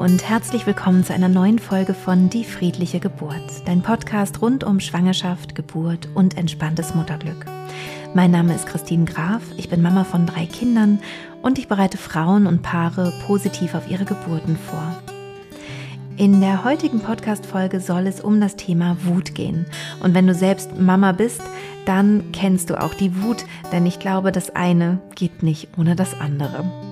Und herzlich willkommen zu einer neuen Folge von Die friedliche Geburt, dein Podcast rund um Schwangerschaft, Geburt und entspanntes Mutterglück. Mein Name ist Christine Graf, ich bin Mama von drei Kindern und ich bereite Frauen und Paare positiv auf ihre Geburten vor. In der heutigen Podcast-Folge soll es um das Thema Wut gehen. Und wenn du selbst Mama bist, dann kennst du auch die Wut, denn ich glaube, das eine geht nicht ohne das andere.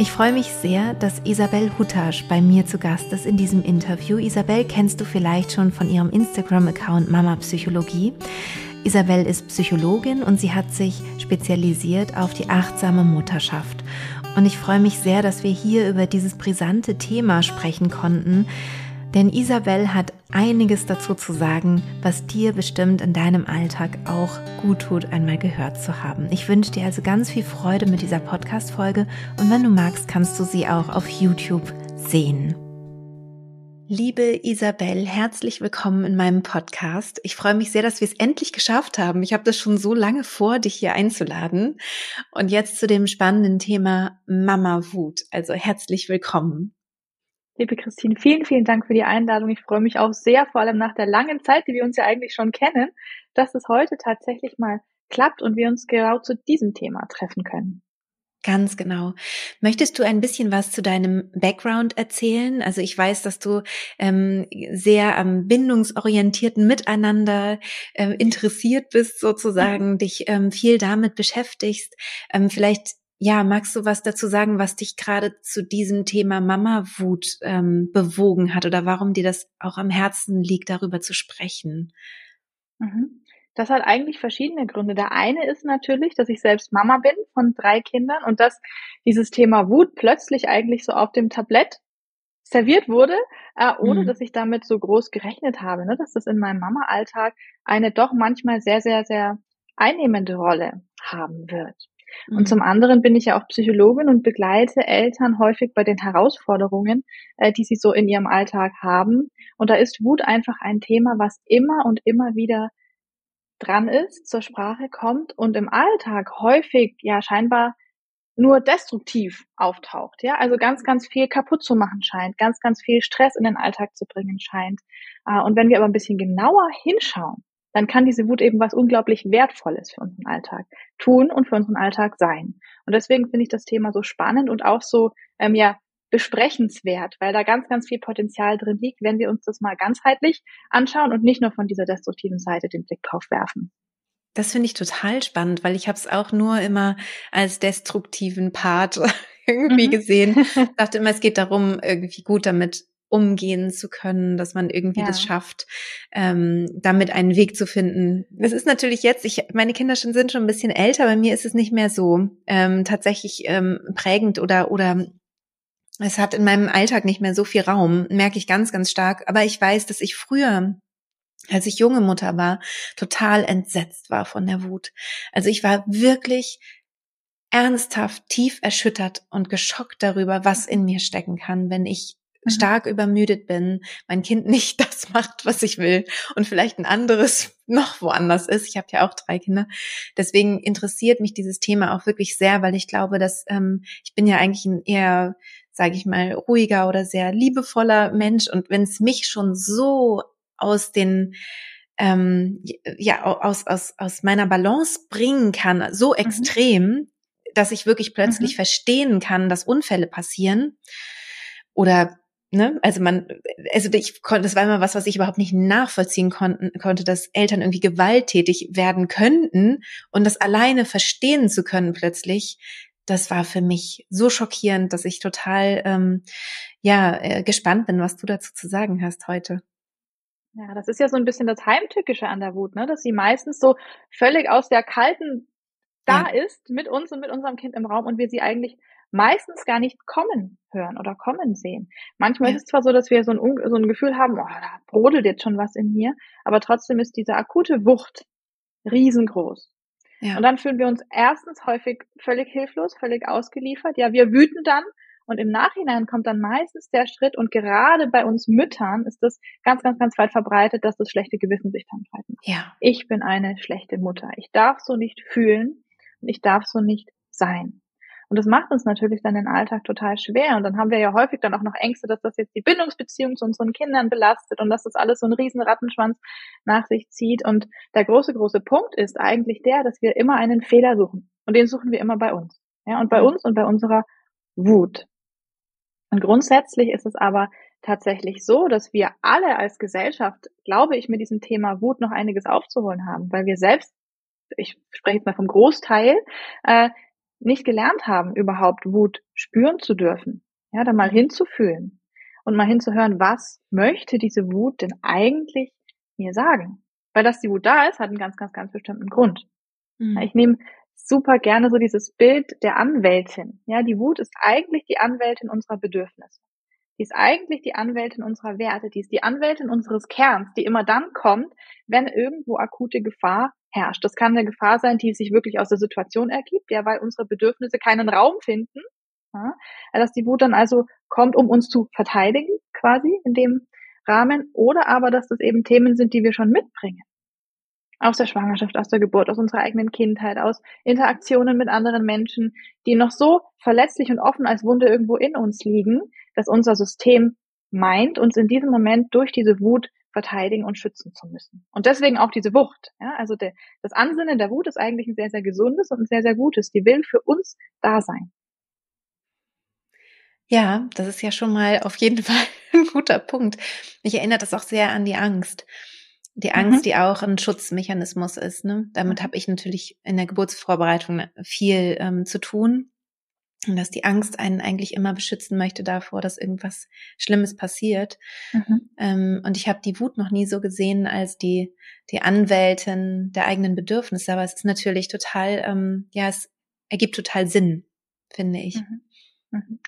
Ich freue mich sehr, dass Isabel Hutasch bei mir zu Gast ist in diesem Interview. Isabel kennst du vielleicht schon von ihrem Instagram-Account Mama Psychologie. Isabel ist Psychologin und sie hat sich spezialisiert auf die achtsame Mutterschaft. Und ich freue mich sehr, dass wir hier über dieses brisante Thema sprechen konnten, denn Isabel hat einiges dazu zu sagen, was dir bestimmt in deinem Alltag auch gut tut, einmal gehört zu haben. Ich wünsche dir also ganz viel Freude mit dieser Podcast-Folge und wenn du magst, kannst du sie auch auf YouTube sehen. Liebe Isabel, herzlich willkommen in meinem Podcast. Ich freue mich sehr, dass wir es endlich geschafft haben. Ich habe das schon so lange vor, dich hier einzuladen. Und jetzt zu dem spannenden Thema Mama Wut. Also herzlich willkommen. Liebe Christine, vielen, vielen Dank für die Einladung. Ich freue mich auch sehr, vor allem nach der langen Zeit, die wir uns ja eigentlich schon kennen, dass es heute tatsächlich mal klappt und wir uns genau zu diesem Thema treffen können. Ganz genau. Möchtest du ein bisschen was zu deinem Background erzählen? Also ich weiß, dass du ähm, sehr am bindungsorientierten Miteinander äh, interessiert bist, sozusagen, dich ähm, viel damit beschäftigst. Ähm, vielleicht ja, magst du was dazu sagen, was dich gerade zu diesem Thema Mama-Wut ähm, bewogen hat oder warum dir das auch am Herzen liegt, darüber zu sprechen? Mhm. Das hat eigentlich verschiedene Gründe. Der eine ist natürlich, dass ich selbst Mama bin von drei Kindern und dass dieses Thema Wut plötzlich eigentlich so auf dem Tablett serviert wurde, äh, ohne mhm. dass ich damit so groß gerechnet habe, ne? dass das in meinem Mama-Alltag eine doch manchmal sehr, sehr, sehr einnehmende Rolle haben wird. Und mhm. zum anderen bin ich ja auch Psychologin und begleite Eltern häufig bei den Herausforderungen, äh, die sie so in ihrem Alltag haben. Und da ist Wut einfach ein Thema, was immer und immer wieder dran ist, zur Sprache kommt und im Alltag häufig ja scheinbar nur destruktiv auftaucht, ja, also ganz, ganz viel kaputt zu machen scheint, ganz, ganz viel Stress in den Alltag zu bringen scheint. Äh, und wenn wir aber ein bisschen genauer hinschauen, dann kann diese Wut eben was unglaublich Wertvolles für unseren Alltag tun und für unseren Alltag sein. Und deswegen finde ich das Thema so spannend und auch so, ähm, ja, besprechenswert, weil da ganz, ganz viel Potenzial drin liegt, wenn wir uns das mal ganzheitlich anschauen und nicht nur von dieser destruktiven Seite den Blick drauf werfen. Das finde ich total spannend, weil ich habe es auch nur immer als destruktiven Part irgendwie mhm. gesehen. Ich dachte immer, es geht darum, irgendwie gut damit umgehen zu können, dass man irgendwie ja. das schafft, ähm, damit einen Weg zu finden. Es ist natürlich jetzt, ich, meine Kinder schon, sind schon ein bisschen älter, bei mir ist es nicht mehr so ähm, tatsächlich ähm, prägend oder oder es hat in meinem Alltag nicht mehr so viel Raum, merke ich ganz, ganz stark. Aber ich weiß, dass ich früher als ich junge Mutter war, total entsetzt war von der Wut. Also ich war wirklich ernsthaft tief erschüttert und geschockt darüber, was in mir stecken kann, wenn ich. Stark übermüdet bin, mein Kind nicht das macht, was ich will und vielleicht ein anderes noch woanders ist. Ich habe ja auch drei Kinder. Deswegen interessiert mich dieses Thema auch wirklich sehr, weil ich glaube, dass ähm, ich bin ja eigentlich ein eher, sage ich mal, ruhiger oder sehr liebevoller Mensch und wenn es mich schon so aus den ähm, ja aus aus aus meiner Balance bringen kann, so mhm. extrem, mhm. dass ich wirklich plötzlich mhm. verstehen kann, dass Unfälle passieren oder ne, also man, also ich konnte, das war immer was, was ich überhaupt nicht nachvollziehen konnten, konnte, dass Eltern irgendwie gewalttätig werden könnten und das alleine verstehen zu können plötzlich, das war für mich so schockierend, dass ich total ähm, ja äh, gespannt bin, was du dazu zu sagen hast heute. Ja, das ist ja so ein bisschen das Heimtückische an der Wut, ne? dass sie meistens so völlig aus der kalten da ja. ist mit uns und mit unserem Kind im Raum und wir sie eigentlich meistens gar nicht kommen hören oder kommen sehen. Manchmal ja. ist es zwar so, dass wir so ein, so ein Gefühl haben, oh, da brodelt jetzt schon was in mir, aber trotzdem ist diese akute Wucht riesengroß. Ja. Und dann fühlen wir uns erstens häufig völlig hilflos, völlig ausgeliefert. Ja, wir wüten dann und im Nachhinein kommt dann meistens der Schritt und gerade bei uns Müttern ist das ganz, ganz, ganz weit verbreitet, dass das schlechte Gewissen sich dann breiten. Ja. Ich bin eine schlechte Mutter. Ich darf so nicht fühlen und ich darf so nicht sein. Und das macht uns natürlich dann den Alltag total schwer. Und dann haben wir ja häufig dann auch noch Ängste, dass das jetzt die Bindungsbeziehung zu unseren Kindern belastet und dass das alles so einen riesen Rattenschwanz nach sich zieht. Und der große, große Punkt ist eigentlich der, dass wir immer einen Fehler suchen. Und den suchen wir immer bei uns. Ja, und bei uns und bei unserer Wut. Und grundsätzlich ist es aber tatsächlich so, dass wir alle als Gesellschaft, glaube ich, mit diesem Thema Wut noch einiges aufzuholen haben, weil wir selbst, ich spreche jetzt mal vom Großteil, äh, nicht gelernt haben, überhaupt Wut spüren zu dürfen. Ja, da mal hinzufühlen und mal hinzuhören, was möchte diese Wut denn eigentlich mir sagen? Weil dass die Wut da ist, hat einen ganz, ganz, ganz bestimmten Grund. Mhm. Ich nehme super gerne so dieses Bild der Anwältin. Ja, die Wut ist eigentlich die Anwältin unserer Bedürfnisse. Die ist eigentlich die Anwältin unserer Werte. Die ist die Anwältin unseres Kerns, die immer dann kommt, wenn irgendwo akute Gefahr herrscht. Das kann eine Gefahr sein, die sich wirklich aus der Situation ergibt, ja, weil unsere Bedürfnisse keinen Raum finden. Ja, dass die Wut dann also kommt, um uns zu verteidigen, quasi in dem Rahmen, oder aber, dass das eben Themen sind, die wir schon mitbringen. Aus der Schwangerschaft, aus der Geburt, aus unserer eigenen Kindheit, aus Interaktionen mit anderen Menschen, die noch so verletzlich und offen als Wunde irgendwo in uns liegen, dass unser System meint, uns in diesem Moment durch diese Wut verteidigen und schützen zu müssen. Und deswegen auch diese Wucht. Ja? Also der, das Ansinnen der Wut ist eigentlich ein sehr, sehr gesundes und ein sehr, sehr gutes. Die will für uns da sein. Ja, das ist ja schon mal auf jeden Fall ein guter Punkt. Mich erinnert das auch sehr an die Angst. Die Angst, mhm. die auch ein Schutzmechanismus ist. Ne? Damit habe ich natürlich in der Geburtsvorbereitung viel ähm, zu tun. Und dass die Angst einen eigentlich immer beschützen möchte davor, dass irgendwas Schlimmes passiert. Mhm. Ähm, und ich habe die Wut noch nie so gesehen als die, die Anwältin der eigenen Bedürfnisse. Aber es ist natürlich total, ähm, ja, es ergibt total Sinn, finde ich. Mhm. Mhm.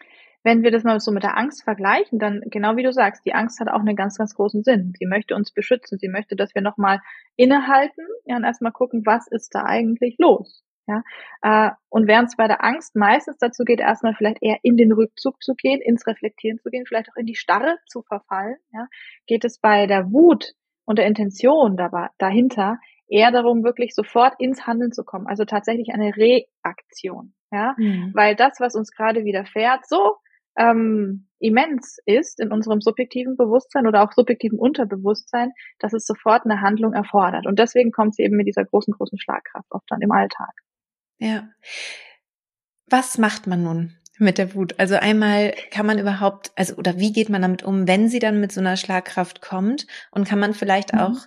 Wenn wir das mal so mit der Angst vergleichen, dann genau wie du sagst, die Angst hat auch einen ganz, ganz großen Sinn. Sie möchte uns beschützen. Sie möchte, dass wir nochmal innehalten ja, und erstmal gucken, was ist da eigentlich los. Ja, äh, und während es bei der Angst meistens dazu geht, erstmal vielleicht eher in den Rückzug zu gehen, ins Reflektieren zu gehen, vielleicht auch in die Starre zu verfallen, ja, geht es bei der Wut und der Intention dabei, dahinter eher darum, wirklich sofort ins Handeln zu kommen. Also tatsächlich eine Reaktion, ja, mhm. weil das, was uns gerade widerfährt, so ähm, immens ist in unserem subjektiven Bewusstsein oder auch subjektiven Unterbewusstsein, dass es sofort eine Handlung erfordert. Und deswegen kommt sie eben mit dieser großen, großen Schlagkraft oft dann im Alltag. Ja. Was macht man nun mit der Wut? Also einmal kann man überhaupt, also oder wie geht man damit um, wenn sie dann mit so einer Schlagkraft kommt? Und kann man vielleicht mhm. auch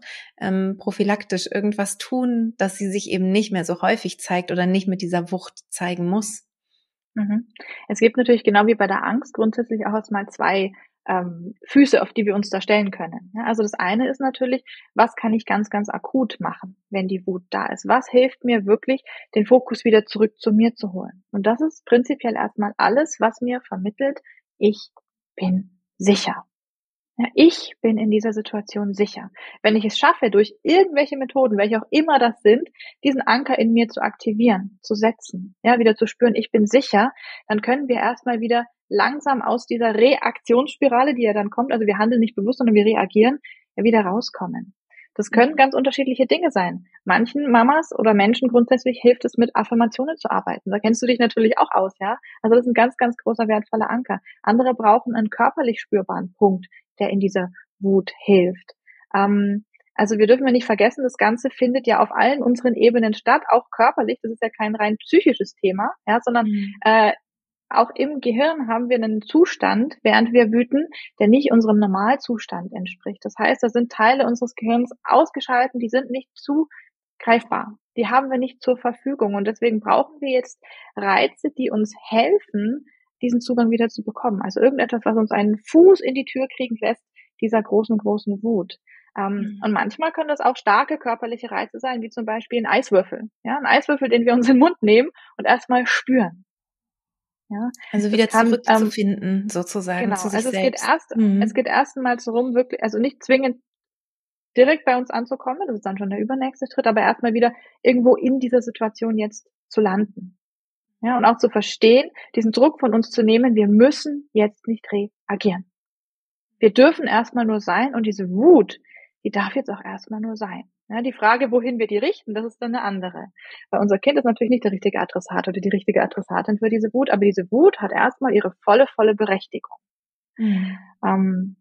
ähm, prophylaktisch irgendwas tun, dass sie sich eben nicht mehr so häufig zeigt oder nicht mit dieser Wucht zeigen muss? Mhm. Es gibt natürlich genau wie bei der Angst grundsätzlich auch erstmal zwei ähm, Füße, auf die wir uns da stellen können. Ja, also das eine ist natürlich, was kann ich ganz, ganz akut machen, wenn die Wut da ist? Was hilft mir wirklich, den Fokus wieder zurück zu mir zu holen? Und das ist prinzipiell erstmal alles, was mir vermittelt, ich bin sicher. Ja, ich bin in dieser Situation sicher. Wenn ich es schaffe, durch irgendwelche Methoden, welche auch immer das sind, diesen Anker in mir zu aktivieren, zu setzen, ja, wieder zu spüren, ich bin sicher, dann können wir erstmal wieder langsam aus dieser Reaktionsspirale, die ja dann kommt, also wir handeln nicht bewusst, sondern wir reagieren, ja, wieder rauskommen. Das können mhm. ganz unterschiedliche Dinge sein. Manchen Mamas oder Menschen grundsätzlich hilft es, mit Affirmationen zu arbeiten. Da kennst du dich natürlich auch aus, ja. Also das ist ein ganz, ganz großer wertvoller Anker. Andere brauchen einen körperlich spürbaren Punkt, der in dieser Wut hilft. Ähm, also wir dürfen ja nicht vergessen, das Ganze findet ja auf allen unseren Ebenen statt, auch körperlich. Das ist ja kein rein psychisches Thema, ja, sondern mhm. äh, auch im Gehirn haben wir einen Zustand, während wir wüten, der nicht unserem Normalzustand entspricht. Das heißt, da sind Teile unseres Gehirns ausgeschalten, die sind nicht zugreifbar. Die haben wir nicht zur Verfügung. Und deswegen brauchen wir jetzt Reize, die uns helfen, diesen Zugang wieder zu bekommen. Also irgendetwas, was uns einen Fuß in die Tür kriegen lässt, dieser großen, großen Wut. Ähm, mhm. Und manchmal können das auch starke körperliche Reize sein, wie zum Beispiel ein Eiswürfel. Ja, ein Eiswürfel, den wir uns in den Mund nehmen und erstmal spüren. Ja, also wieder kann, zurückzufinden, ähm, sozusagen. Genau, zu sich also es selbst. geht erst, mhm. es geht erstmals darum, wirklich, also nicht zwingend direkt bei uns anzukommen, das ist dann schon der übernächste Schritt, aber erstmal wieder irgendwo in dieser Situation jetzt zu landen. Ja, und auch zu verstehen, diesen Druck von uns zu nehmen, wir müssen jetzt nicht reagieren. Wir dürfen erstmal nur sein und diese Wut, die darf jetzt auch erstmal nur sein. Ja, die Frage, wohin wir die richten, das ist dann eine andere. Weil unser Kind ist natürlich nicht der richtige Adressat oder die richtige Adressatin für diese Wut, aber diese Wut hat erstmal ihre volle, volle Berechtigung. Mhm. Ähm,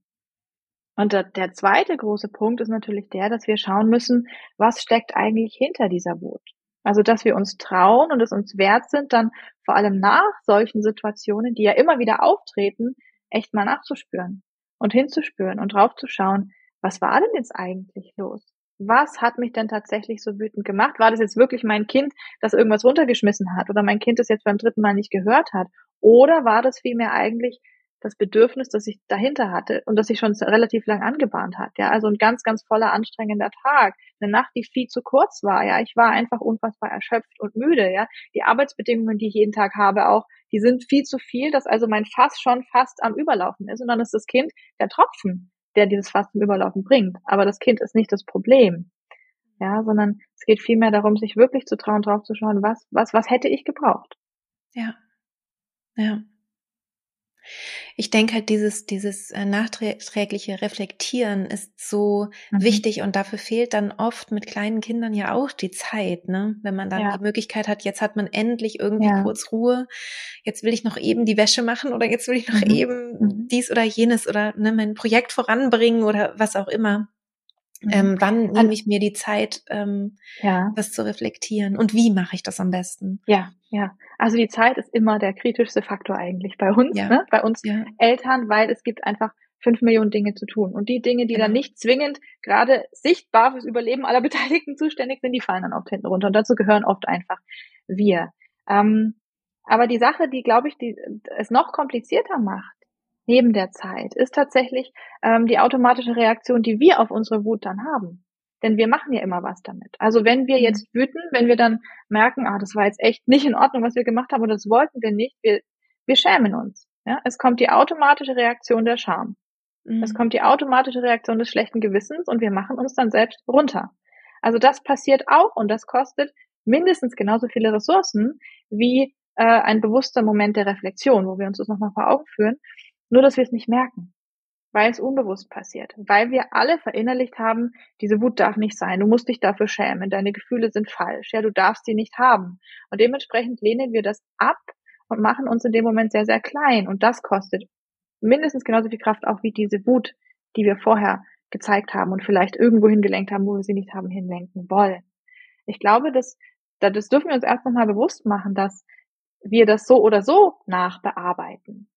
und der, der zweite große Punkt ist natürlich der, dass wir schauen müssen, was steckt eigentlich hinter dieser Wut. Also, dass wir uns trauen und es uns wert sind, dann vor allem nach solchen Situationen, die ja immer wieder auftreten, echt mal nachzuspüren und hinzuspüren und draufzuschauen, was war denn jetzt eigentlich los? Was hat mich denn tatsächlich so wütend gemacht? War das jetzt wirklich mein Kind, das irgendwas runtergeschmissen hat oder mein Kind, das jetzt beim dritten Mal nicht gehört hat? Oder war das vielmehr eigentlich das Bedürfnis, das ich dahinter hatte und das sich schon relativ lang angebahnt hat. Ja, also ein ganz, ganz voller anstrengender Tag, eine Nacht, die viel zu kurz war. Ja, ich war einfach unfassbar erschöpft und müde. Ja, die Arbeitsbedingungen, die ich jeden Tag habe, auch, die sind viel zu viel, dass also mein Fass schon fast am Überlaufen ist. Und dann ist das Kind der Tropfen, der dieses Fass zum Überlaufen bringt. Aber das Kind ist nicht das Problem. Ja, sondern es geht vielmehr darum, sich wirklich zu trauen, drauf zu schauen, was, was, was hätte ich gebraucht? Ja. Ja. Ich denke halt, dieses, dieses äh, nachträgliche Reflektieren ist so mhm. wichtig und dafür fehlt dann oft mit kleinen Kindern ja auch die Zeit, ne? Wenn man dann ja. die Möglichkeit hat, jetzt hat man endlich irgendwie ja. kurz Ruhe, jetzt will ich noch eben die Wäsche machen oder jetzt will ich noch mhm. eben mhm. dies oder jenes oder ne, mein Projekt voranbringen oder was auch immer. Mhm. Ähm, wann nehme ich mir die Zeit, ähm, ja. das zu reflektieren? Und wie mache ich das am besten? Ja, ja. Also die Zeit ist immer der kritischste Faktor eigentlich bei uns, ja. ne? bei uns ja. Eltern, weil es gibt einfach fünf Millionen Dinge zu tun. Und die Dinge, die genau. dann nicht zwingend gerade sichtbar fürs Überleben aller Beteiligten zuständig sind, die fallen dann oft hinten runter. Und dazu gehören oft einfach wir. Ähm, aber die Sache, die, glaube ich, die es noch komplizierter macht, neben der Zeit, ist tatsächlich ähm, die automatische Reaktion, die wir auf unsere Wut dann haben. Denn wir machen ja immer was damit. Also wenn wir mhm. jetzt wüten, wenn wir dann merken, ah, das war jetzt echt nicht in Ordnung, was wir gemacht haben, oder das wollten wir nicht, wir, wir schämen uns. Ja? Es kommt die automatische Reaktion der Scham. Mhm. Es kommt die automatische Reaktion des schlechten Gewissens und wir machen uns dann selbst runter. Also das passiert auch und das kostet mindestens genauso viele Ressourcen wie äh, ein bewusster Moment der Reflexion, wo wir uns das nochmal vor Augen führen. Nur, dass wir es nicht merken, weil es unbewusst passiert, weil wir alle verinnerlicht haben, diese Wut darf nicht sein, du musst dich dafür schämen, deine Gefühle sind falsch, ja, du darfst sie nicht haben. Und dementsprechend lehnen wir das ab und machen uns in dem Moment sehr, sehr klein. Und das kostet mindestens genauso viel Kraft auch wie diese Wut, die wir vorher gezeigt haben und vielleicht irgendwo hingelenkt haben, wo wir sie nicht haben hinlenken wollen. Ich glaube, dass, das dürfen wir uns erst nochmal bewusst machen, dass wir das so oder so nachbearbeiten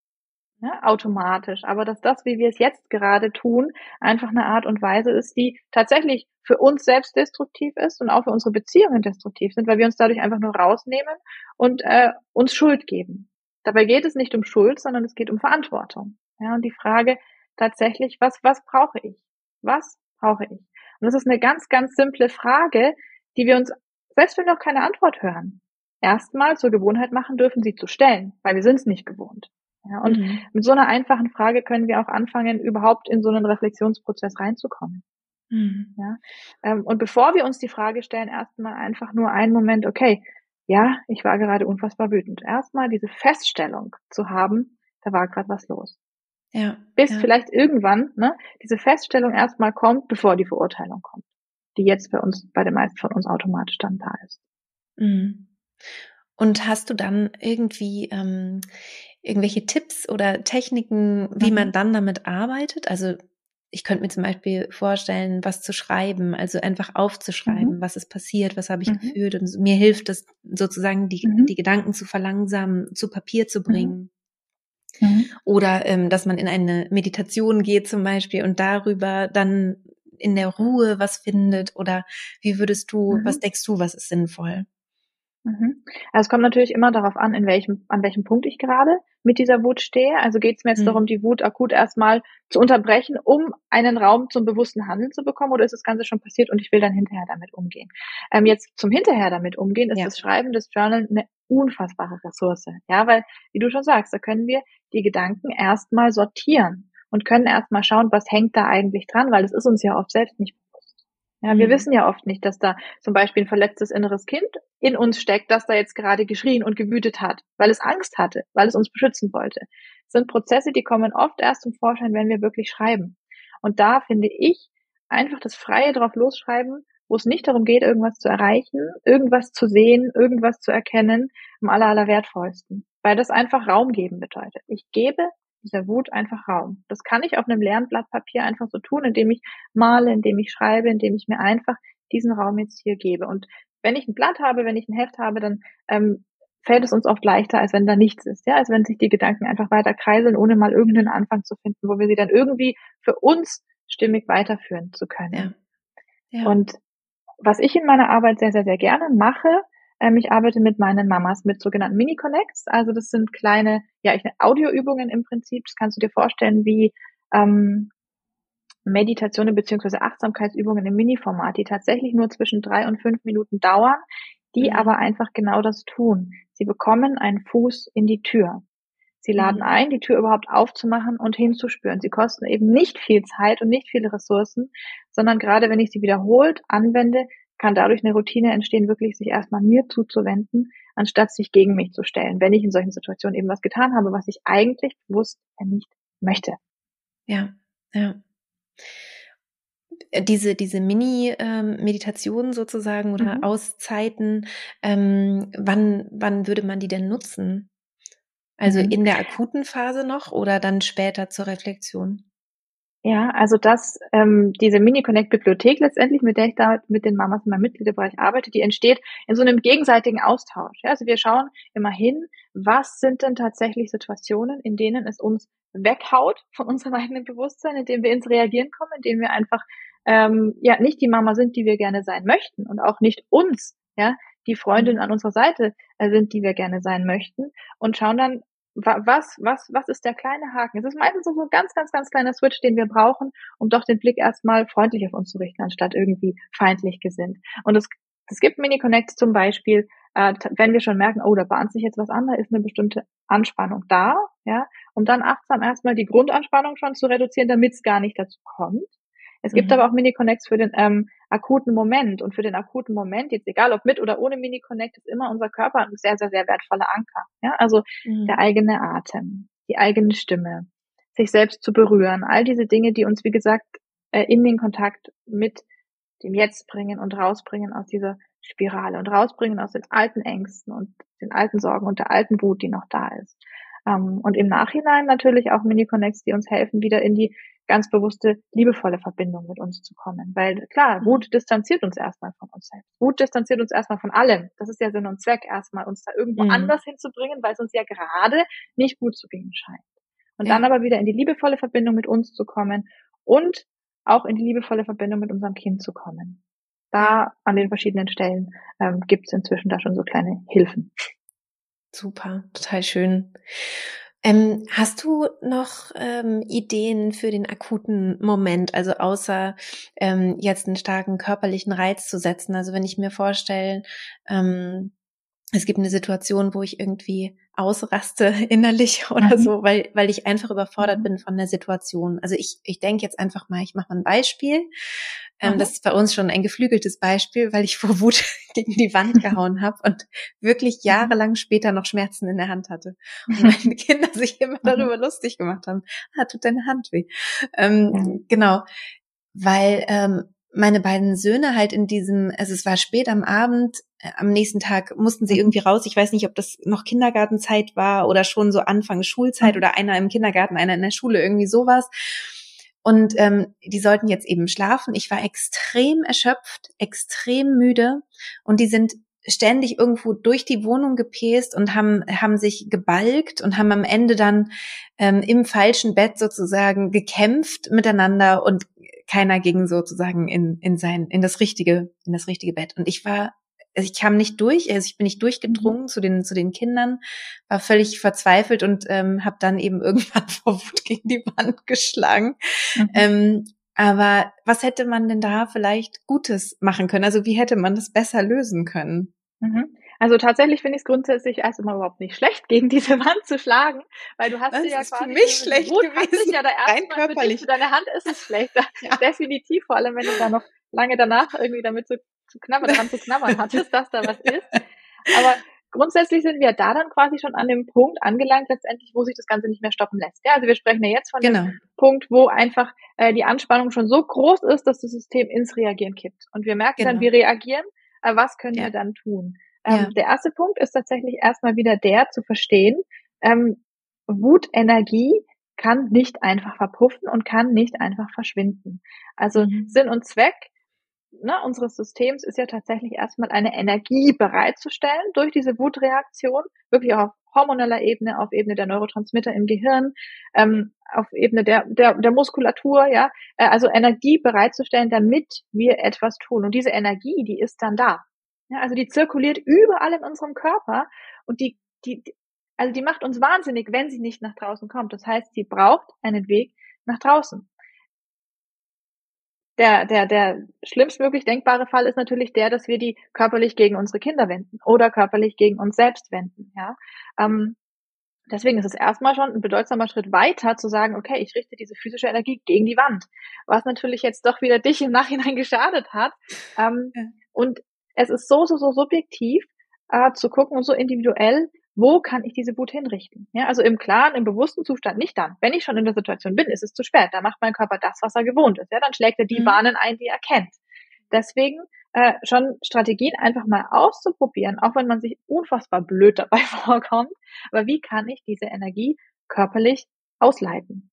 ne, automatisch, aber dass das, wie wir es jetzt gerade tun, einfach eine Art und Weise ist, die tatsächlich für uns selbst destruktiv ist und auch für unsere Beziehungen destruktiv sind, weil wir uns dadurch einfach nur rausnehmen und äh, uns Schuld geben. Dabei geht es nicht um Schuld, sondern es geht um Verantwortung. Ja, und die Frage tatsächlich, was, was brauche ich? Was brauche ich? Und das ist eine ganz, ganz simple Frage, die wir uns, selbst wenn wir noch keine Antwort hören, erstmal zur Gewohnheit machen dürfen, sie zu stellen, weil wir sind es nicht gewohnt. Ja, und mhm. mit so einer einfachen Frage können wir auch anfangen, überhaupt in so einen Reflexionsprozess reinzukommen. Mhm. Ja, ähm, und bevor wir uns die Frage stellen, erstmal einfach nur einen Moment, okay, ja, ich war gerade unfassbar wütend. Erstmal diese Feststellung zu haben, da war gerade was los. Ja. Bis ja. vielleicht irgendwann, ne, diese Feststellung erstmal kommt, bevor die Verurteilung kommt, die jetzt bei uns, bei den meisten von uns automatisch dann da ist. Mhm. Und hast du dann irgendwie ähm, irgendwelche Tipps oder Techniken, wie mhm. man dann damit arbeitet? Also ich könnte mir zum Beispiel vorstellen, was zu schreiben, also einfach aufzuschreiben, mhm. was ist passiert, was habe ich mhm. gefühlt. Und mir hilft es sozusagen, die, mhm. die Gedanken zu verlangsamen, zu Papier zu mhm. bringen. Mhm. Oder ähm, dass man in eine Meditation geht zum Beispiel und darüber dann in der Ruhe was findet. Oder wie würdest du, was denkst du, was ist sinnvoll? Mhm. Also es kommt natürlich immer darauf an, in welchem, an welchem Punkt ich gerade mit dieser Wut stehe. Also geht es mir jetzt mhm. darum, die Wut akut erstmal zu unterbrechen, um einen Raum zum bewussten Handeln zu bekommen, oder ist das Ganze schon passiert und ich will dann hinterher damit umgehen? Ähm, jetzt zum hinterher damit umgehen ist ja. das Schreiben des Journal eine unfassbare Ressource. Ja, weil, wie du schon sagst, da können wir die Gedanken erstmal sortieren und können erstmal schauen, was hängt da eigentlich dran, weil es ist uns ja oft selbst nicht ja, wir mhm. wissen ja oft nicht, dass da zum Beispiel ein verletztes inneres Kind in uns steckt, das da jetzt gerade geschrien und gewütet hat, weil es Angst hatte, weil es uns beschützen wollte. Das sind Prozesse, die kommen oft erst zum Vorschein, wenn wir wirklich schreiben. Und da finde ich einfach das freie drauf losschreiben wo es nicht darum geht, irgendwas zu erreichen, irgendwas zu sehen, irgendwas zu erkennen, am aller, aller wertvollsten. Weil das einfach Raum geben bedeutet. Ich gebe dieser Wut einfach Raum. Das kann ich auf einem leeren Blatt Papier einfach so tun, indem ich male, indem ich schreibe, indem ich mir einfach diesen Raum jetzt hier gebe. Und wenn ich ein Blatt habe, wenn ich ein Heft habe, dann ähm, fällt es uns oft leichter, als wenn da nichts ist, ja, als wenn sich die Gedanken einfach weiter kreiseln, ohne mal irgendeinen Anfang zu finden, wo wir sie dann irgendwie für uns stimmig weiterführen zu können. Ja. Ja. Und was ich in meiner Arbeit sehr, sehr, sehr gerne mache, ähm, ich arbeite mit meinen Mamas mit sogenannten Mini-Connects. Also das sind kleine, ja, ich Audioübungen im Prinzip. Das kannst du dir vorstellen wie ähm, Meditationen beziehungsweise Achtsamkeitsübungen im Mini-Format, die tatsächlich nur zwischen drei und fünf Minuten dauern, die mhm. aber einfach genau das tun. Sie bekommen einen Fuß in die Tür. Sie laden mhm. ein, die Tür überhaupt aufzumachen und hinzuspüren. Sie kosten eben nicht viel Zeit und nicht viele Ressourcen, sondern gerade wenn ich sie wiederholt anwende, kann dadurch eine Routine entstehen, wirklich sich erstmal mir zuzuwenden, anstatt sich gegen mich zu stellen, wenn ich in solchen Situationen eben was getan habe, was ich eigentlich bewusst nicht möchte. Ja, ja. Diese, diese Mini-Meditationen ähm, sozusagen oder mhm. Auszeiten, ähm, wann, wann würde man die denn nutzen? Also mhm. in der akuten Phase noch oder dann später zur Reflexion? Ja, also das, ähm, diese Mini-Connect-Bibliothek letztendlich, mit der ich da mit den Mamas in meinem Mitgliederbereich arbeite, die entsteht in so einem gegenseitigen Austausch. Ja? Also wir schauen immer hin, was sind denn tatsächlich Situationen, in denen es uns weghaut von unserem eigenen Bewusstsein, in denen wir ins Reagieren kommen, in denen wir einfach ähm, ja nicht die Mama sind, die wir gerne sein möchten und auch nicht uns, ja, die Freundin an unserer Seite äh, sind, die wir gerne sein möchten und schauen dann, was, was, was ist der kleine Haken? Es ist meistens so ein ganz, ganz, ganz kleiner Switch, den wir brauchen, um doch den Blick erstmal freundlich auf uns zu richten, anstatt irgendwie feindlich gesinnt. Und es, es gibt Mini-Connects zum Beispiel, äh, wenn wir schon merken, oh, da bahnt sich jetzt was an, da ist eine bestimmte Anspannung da, ja, um dann achtsam erstmal die Grundanspannung schon zu reduzieren, damit es gar nicht dazu kommt. Es gibt mhm. aber auch Mini-Connects für den ähm, akuten Moment. Und für den akuten Moment, jetzt egal ob mit oder ohne Mini-Connect, ist immer unser Körper ein sehr, sehr, sehr wertvoller Anker. Ja? Also mhm. der eigene Atem, die eigene Stimme, sich selbst zu berühren, all diese Dinge, die uns, wie gesagt, äh, in den Kontakt mit dem Jetzt bringen und rausbringen aus dieser Spirale und rausbringen aus den alten Ängsten und den alten Sorgen und der alten Wut, die noch da ist. Ähm, und im Nachhinein natürlich auch Mini-Connects, die uns helfen, wieder in die ganz bewusste, liebevolle Verbindung mit uns zu kommen. Weil klar, mhm. Wut distanziert uns erstmal von uns selbst. Wut distanziert uns erstmal von allem. Das ist ja Sinn und Zweck, erstmal uns da irgendwo mhm. anders hinzubringen, weil es uns ja gerade nicht gut zu gehen scheint. Und ja. dann aber wieder in die liebevolle Verbindung mit uns zu kommen und auch in die liebevolle Verbindung mit unserem Kind zu kommen. Da an den verschiedenen Stellen ähm, gibt es inzwischen da schon so kleine Hilfen. Super, total schön. Ähm, hast du noch ähm, Ideen für den akuten Moment, also außer ähm, jetzt einen starken körperlichen Reiz zu setzen? Also wenn ich mir vorstelle, ähm, es gibt eine Situation, wo ich irgendwie ausraste innerlich oder mhm. so, weil, weil ich einfach überfordert mhm. bin von der Situation. Also ich, ich denke jetzt einfach mal, ich mache mal ein Beispiel. Ähm, das ist bei uns schon ein geflügeltes Beispiel, weil ich vor Wut gegen die Wand gehauen habe und wirklich mhm. jahrelang später noch Schmerzen in der Hand hatte. Und meine Kinder sich immer mhm. darüber lustig gemacht haben. Ah, tut deine Hand weh. Ähm, genau. Weil ähm, meine beiden Söhne halt in diesem, also es war spät am Abend, äh, am nächsten Tag mussten sie mhm. irgendwie raus. Ich weiß nicht, ob das noch Kindergartenzeit war oder schon so Anfang Schulzeit oder einer im Kindergarten, einer in der Schule, irgendwie sowas. Und ähm, die sollten jetzt eben schlafen. Ich war extrem erschöpft, extrem müde und die sind ständig irgendwo durch die Wohnung gepäst und haben, haben sich gebalgt und haben am Ende dann ähm, im falschen Bett sozusagen gekämpft miteinander und keiner ging sozusagen in, in sein, in das richtige, in das richtige Bett. Und ich war also ich kam nicht durch, also ich bin nicht durchgedrungen mhm. zu den zu den Kindern, war völlig verzweifelt und ähm, habe dann eben irgendwann vor Wut gegen die Wand geschlagen. Mhm. Ähm, aber was hätte man denn da vielleicht Gutes machen können? Also wie hätte man das besser lösen können? Mhm. Also tatsächlich finde ich es grundsätzlich erstmal überhaupt nicht schlecht, gegen diese Wand zu schlagen, weil du hast das ja ist quasi für mich schlecht Wut gewesen. ja da Rein körperlich. Für deine Hand ist es schlecht. Ja. Definitiv, vor allem wenn du da noch lange danach irgendwie damit so zu knabbern, dran zu knabbern hattest, dass da was ist. Aber grundsätzlich sind wir da dann quasi schon an dem Punkt angelangt, letztendlich, wo sich das Ganze nicht mehr stoppen lässt. Ja, also wir sprechen ja jetzt von genau. dem Punkt, wo einfach äh, die Anspannung schon so groß ist, dass das System ins Reagieren kippt. Und wir merken genau. dann, wir reagieren, äh, was können ja. wir dann tun? Ähm, ja. Der erste Punkt ist tatsächlich erstmal wieder der zu verstehen, ähm, Wutenergie kann nicht einfach verpuffen und kann nicht einfach verschwinden. Also mhm. Sinn und Zweck ne, unseres Systems ist ja tatsächlich erstmal eine Energie bereitzustellen durch diese Wutreaktion, wirklich auch auf hormoneller Ebene, auf Ebene der Neurotransmitter im Gehirn, ähm, auf Ebene der, der, der Muskulatur, ja, äh, also Energie bereitzustellen, damit wir etwas tun. Und diese Energie, die ist dann da. Ja, also die zirkuliert überall in unserem Körper und die, die, also die macht uns wahnsinnig, wenn sie nicht nach draußen kommt. Das heißt, sie braucht einen Weg nach draußen. Der, der, der schlimmstmöglich denkbare Fall ist natürlich der, dass wir die körperlich gegen unsere Kinder wenden oder körperlich gegen uns selbst wenden. Ja? Ähm, deswegen ist es erstmal schon ein bedeutsamer Schritt weiter zu sagen, okay, ich richte diese physische Energie gegen die Wand, was natürlich jetzt doch wieder dich im Nachhinein geschadet hat. Ähm, ja. Und es ist so, so, so subjektiv äh, zu gucken und so individuell, wo kann ich diese Wut hinrichten? Ja, also im klaren, im bewussten Zustand nicht dann. Wenn ich schon in der Situation bin, ist es zu spät. Da macht mein Körper das, was er gewohnt ist. Ja, dann schlägt er die mhm. Bahnen ein, die er kennt. Deswegen äh, schon Strategien einfach mal auszuprobieren, auch wenn man sich unfassbar blöd dabei vorkommt. Aber wie kann ich diese Energie körperlich ausleiten?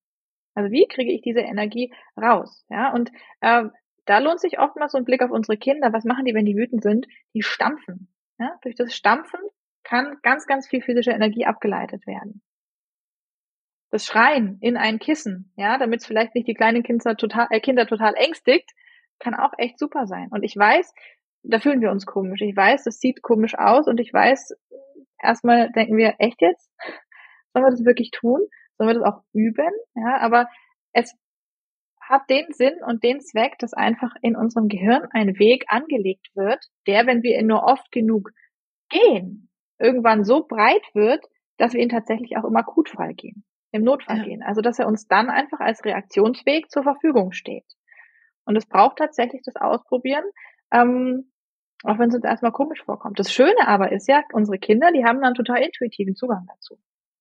Also wie kriege ich diese Energie raus? Ja, und äh, da lohnt sich oftmals so ein Blick auf unsere Kinder. Was machen die, wenn die wütend sind? Die stampfen. Ja, durch das Stampfen kann ganz, ganz viel physische Energie abgeleitet werden. Das Schreien in ein Kissen, ja, damit es vielleicht nicht die kleinen Kinder total, äh, Kinder total ängstigt, kann auch echt super sein. Und ich weiß, da fühlen wir uns komisch. Ich weiß, das sieht komisch aus und ich weiß, erstmal denken wir, echt jetzt? Sollen wir das wirklich tun? Sollen wir das auch üben? Ja, aber es hat den Sinn und den Zweck, dass einfach in unserem Gehirn ein Weg angelegt wird, der, wenn wir ihn nur oft genug gehen, irgendwann so breit wird, dass wir ihn tatsächlich auch im Akutfall gehen, im Notfall ja. gehen. Also dass er uns dann einfach als Reaktionsweg zur Verfügung steht. Und es braucht tatsächlich das Ausprobieren, ähm, auch wenn es uns erstmal komisch vorkommt. Das Schöne aber ist ja, unsere Kinder, die haben dann total intuitiven Zugang dazu.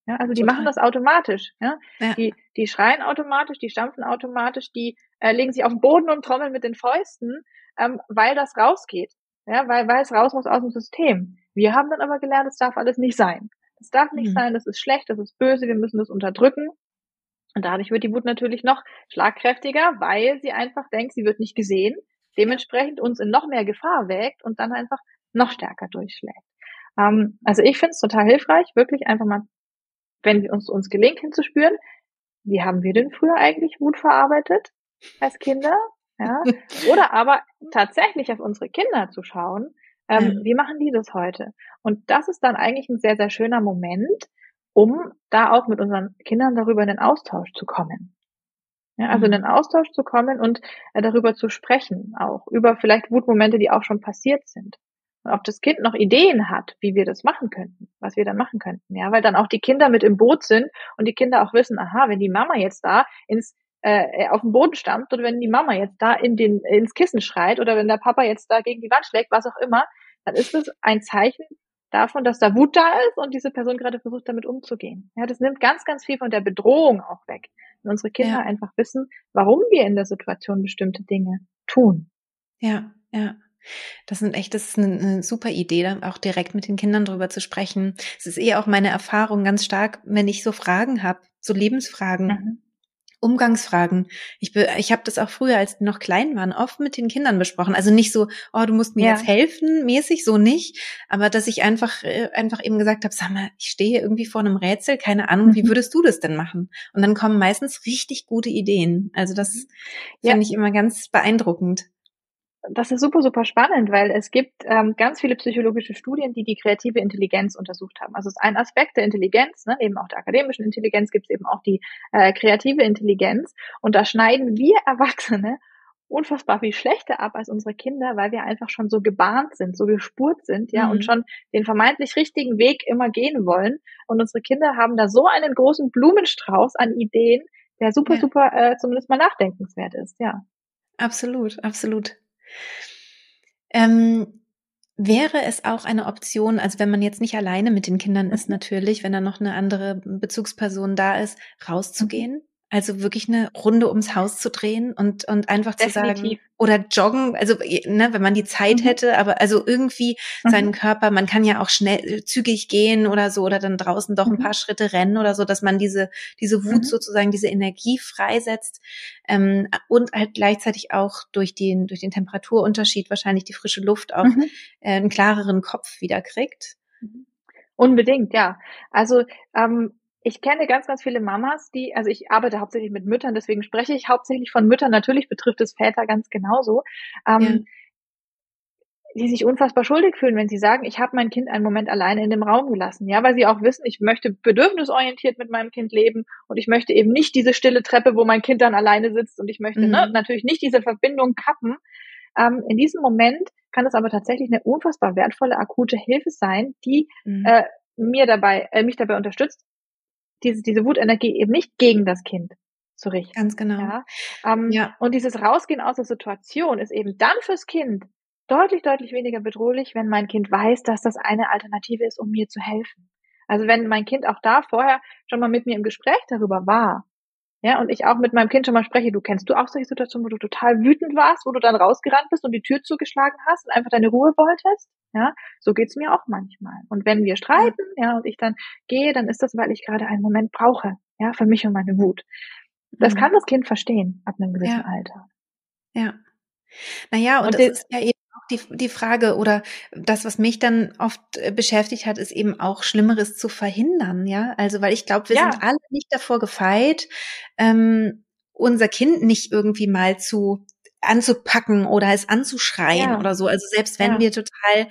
Ja, also die Total. machen das automatisch. Ja? ja? Die, die schreien automatisch, die stampfen automatisch, die äh, legen sich auf den Boden und trommeln mit den Fäusten, ähm, weil das rausgeht. Ja, weil, weil es raus muss aus dem System. Wir haben dann aber gelernt, es darf alles nicht sein. Es darf nicht mhm. sein, das ist schlecht, das ist böse, wir müssen das unterdrücken. Und dadurch wird die Wut natürlich noch schlagkräftiger, weil sie einfach denkt, sie wird nicht gesehen, dementsprechend uns in noch mehr Gefahr wägt und dann einfach noch stärker durchschlägt. Ähm, also ich finde es total hilfreich, wirklich einfach mal, wenn uns uns gelingt hinzuspüren, wie haben wir denn früher eigentlich Wut verarbeitet als Kinder? Ja? Oder aber tatsächlich auf unsere Kinder zu schauen, ähm, mhm. wie machen die das heute? Und das ist dann eigentlich ein sehr, sehr schöner Moment, um da auch mit unseren Kindern darüber in den Austausch zu kommen. Ja, also in mhm. den Austausch zu kommen und äh, darüber zu sprechen, auch über vielleicht Wutmomente, die auch schon passiert sind. Und ob das Kind noch Ideen hat, wie wir das machen könnten, was wir dann machen könnten, ja, weil dann auch die Kinder mit im Boot sind und die Kinder auch wissen, aha, wenn die Mama jetzt da ins äh, auf dem Boden stammt oder wenn die Mama jetzt da in den ins Kissen schreit oder wenn der Papa jetzt da gegen die Wand schlägt, was auch immer, dann ist es ein Zeichen davon, dass da Wut da ist und diese Person gerade versucht, damit umzugehen. Ja, das nimmt ganz, ganz viel von der Bedrohung auch weg. Wenn unsere Kinder ja. einfach wissen, warum wir in der Situation bestimmte Dinge tun. Ja, ja. Das sind echt, das ist eine, eine super Idee, auch direkt mit den Kindern drüber zu sprechen. Es ist eher auch meine Erfahrung ganz stark, wenn ich so Fragen habe, so Lebensfragen. Mhm. Umgangsfragen. Ich, ich habe das auch früher, als die noch klein waren, oft mit den Kindern besprochen. Also nicht so, oh, du musst mir ja. jetzt helfen, mäßig, so nicht. Aber dass ich einfach, äh, einfach eben gesagt habe, sag mal, ich stehe hier irgendwie vor einem Rätsel, keine Ahnung, wie mhm. würdest du das denn machen? Und dann kommen meistens richtig gute Ideen. Also das ja. finde ich immer ganz beeindruckend das ist super, super spannend, weil es gibt ähm, ganz viele psychologische Studien, die die kreative Intelligenz untersucht haben. Also es ist ein Aspekt der Intelligenz, ne, neben auch der akademischen Intelligenz gibt es eben auch die äh, kreative Intelligenz. Und da schneiden wir Erwachsene unfassbar viel schlechter ab als unsere Kinder, weil wir einfach schon so gebahnt sind, so gespurt sind, ja, mhm. und schon den vermeintlich richtigen Weg immer gehen wollen. Und unsere Kinder haben da so einen großen Blumenstrauß an Ideen, der super, ja. super äh, zumindest mal nachdenkenswert ist, ja. Absolut, absolut. Ähm, Wäre es auch eine Option, also wenn man jetzt nicht alleine mit den Kindern ist, mhm. natürlich, wenn da noch eine andere Bezugsperson da ist, rauszugehen? Mhm. Also wirklich eine Runde ums Haus zu drehen und, und einfach Definitiv. zu sagen, oder joggen, also ne, wenn man die Zeit mhm. hätte, aber also irgendwie mhm. seinen Körper, man kann ja auch schnell äh, zügig gehen oder so oder dann draußen doch ein mhm. paar Schritte rennen oder so, dass man diese, diese Wut mhm. sozusagen, diese Energie freisetzt ähm, und halt gleichzeitig auch durch den, durch den Temperaturunterschied wahrscheinlich die frische Luft auch mhm. äh, einen klareren Kopf wieder kriegt. Mhm. Unbedingt, ja. Also ähm, ich kenne ganz, ganz viele Mamas, die, also ich arbeite hauptsächlich mit Müttern, deswegen spreche ich hauptsächlich von Müttern. Natürlich betrifft es Väter ganz genauso. Ähm, ja. die sich unfassbar schuldig fühlen, wenn sie sagen, ich habe mein Kind einen Moment alleine in dem Raum gelassen. Ja, weil sie auch wissen, ich möchte bedürfnisorientiert mit meinem Kind leben und ich möchte eben nicht diese stille Treppe, wo mein Kind dann alleine sitzt und ich möchte ne, mhm. ne, natürlich nicht diese Verbindung kappen. Ähm, in diesem Moment kann es aber tatsächlich eine unfassbar wertvolle akute Hilfe sein, die mhm. äh, mir dabei, äh, mich dabei unterstützt, diese, diese Wutenergie eben nicht gegen das Kind zu richten. Ganz genau. Ja? Ähm, ja. Und dieses Rausgehen aus der Situation ist eben dann fürs Kind deutlich, deutlich weniger bedrohlich, wenn mein Kind weiß, dass das eine Alternative ist, um mir zu helfen. Also wenn mein Kind auch da vorher schon mal mit mir im Gespräch darüber war, ja, und ich auch mit meinem Kind schon mal spreche, du kennst du auch solche Situationen, wo du total wütend warst, wo du dann rausgerannt bist und die Tür zugeschlagen hast und einfach deine Ruhe wolltest? Ja, so geht's mir auch manchmal. Und wenn wir streiten, ja, und ich dann gehe, dann ist das, weil ich gerade einen Moment brauche, ja, für mich und meine Wut. Das mhm. kann das Kind verstehen ab einem gewissen ja. Alter. Ja. Naja, und, und das ist ja eben die, die Frage oder das, was mich dann oft äh, beschäftigt hat, ist eben auch Schlimmeres zu verhindern, ja. Also, weil ich glaube, wir ja. sind alle nicht davor gefeit, ähm, unser Kind nicht irgendwie mal zu anzupacken oder es anzuschreien ja. oder so. Also selbst wenn ja. wir total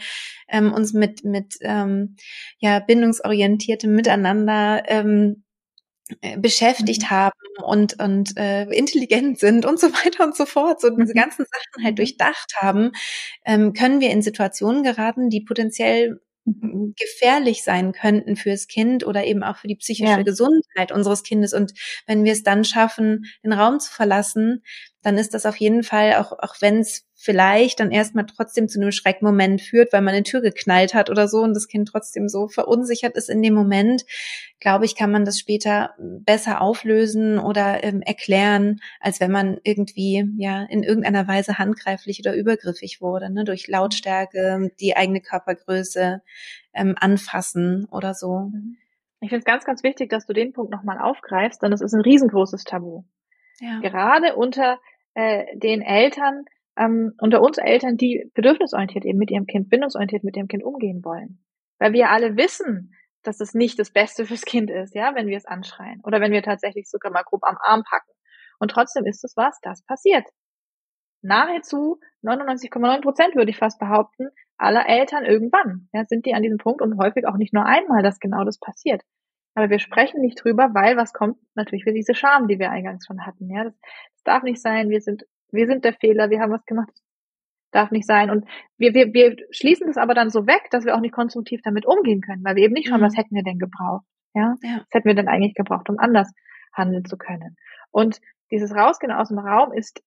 ähm, uns mit mit ähm, ja bindungsorientiertem Miteinander ähm, äh, beschäftigt mhm. haben und und äh, intelligent sind und so weiter und so fort, so diese mhm. ganzen Sachen halt durchdacht haben, ähm, können wir in Situationen geraten, die potenziell gefährlich sein könnten fürs Kind oder eben auch für die psychische ja. Gesundheit unseres Kindes. Und wenn wir es dann schaffen, den Raum zu verlassen, dann ist das auf jeden Fall, auch, auch wenn es vielleicht dann erstmal trotzdem zu einem Schreckmoment führt, weil man eine Tür geknallt hat oder so und das Kind trotzdem so verunsichert ist in dem Moment, glaube ich, kann man das später besser auflösen oder ähm, erklären, als wenn man irgendwie ja in irgendeiner Weise handgreiflich oder übergriffig wurde, ne, durch Lautstärke, die eigene Körpergröße ähm, anfassen oder so. Ich finde es ganz, ganz wichtig, dass du den Punkt nochmal aufgreifst, denn es ist ein riesengroßes Tabu. Ja. Gerade unter äh, den Eltern, ähm, unter uns Eltern, die bedürfnisorientiert eben mit ihrem Kind, bindungsorientiert mit ihrem Kind umgehen wollen. Weil wir alle wissen, dass es nicht das Beste fürs Kind ist, ja, wenn wir es anschreien oder wenn wir tatsächlich sogar mal grob am Arm packen. Und trotzdem ist es was, das passiert. Nahezu 99,9 Prozent würde ich fast behaupten, aller Eltern irgendwann, ja, sind die an diesem Punkt und häufig auch nicht nur einmal, dass genau das passiert. Aber wir sprechen nicht drüber, weil was kommt? Natürlich wieder diese Scham, die wir eingangs schon hatten, ja. Das darf nicht sein, wir sind wir sind der Fehler, wir haben was gemacht, darf nicht sein. Und wir, wir, wir schließen das aber dann so weg, dass wir auch nicht konstruktiv damit umgehen können, weil wir eben nicht schauen, mhm. was hätten wir denn gebraucht. Ja? ja, was hätten wir denn eigentlich gebraucht, um anders handeln zu können. Und dieses Rausgehen aus dem Raum ist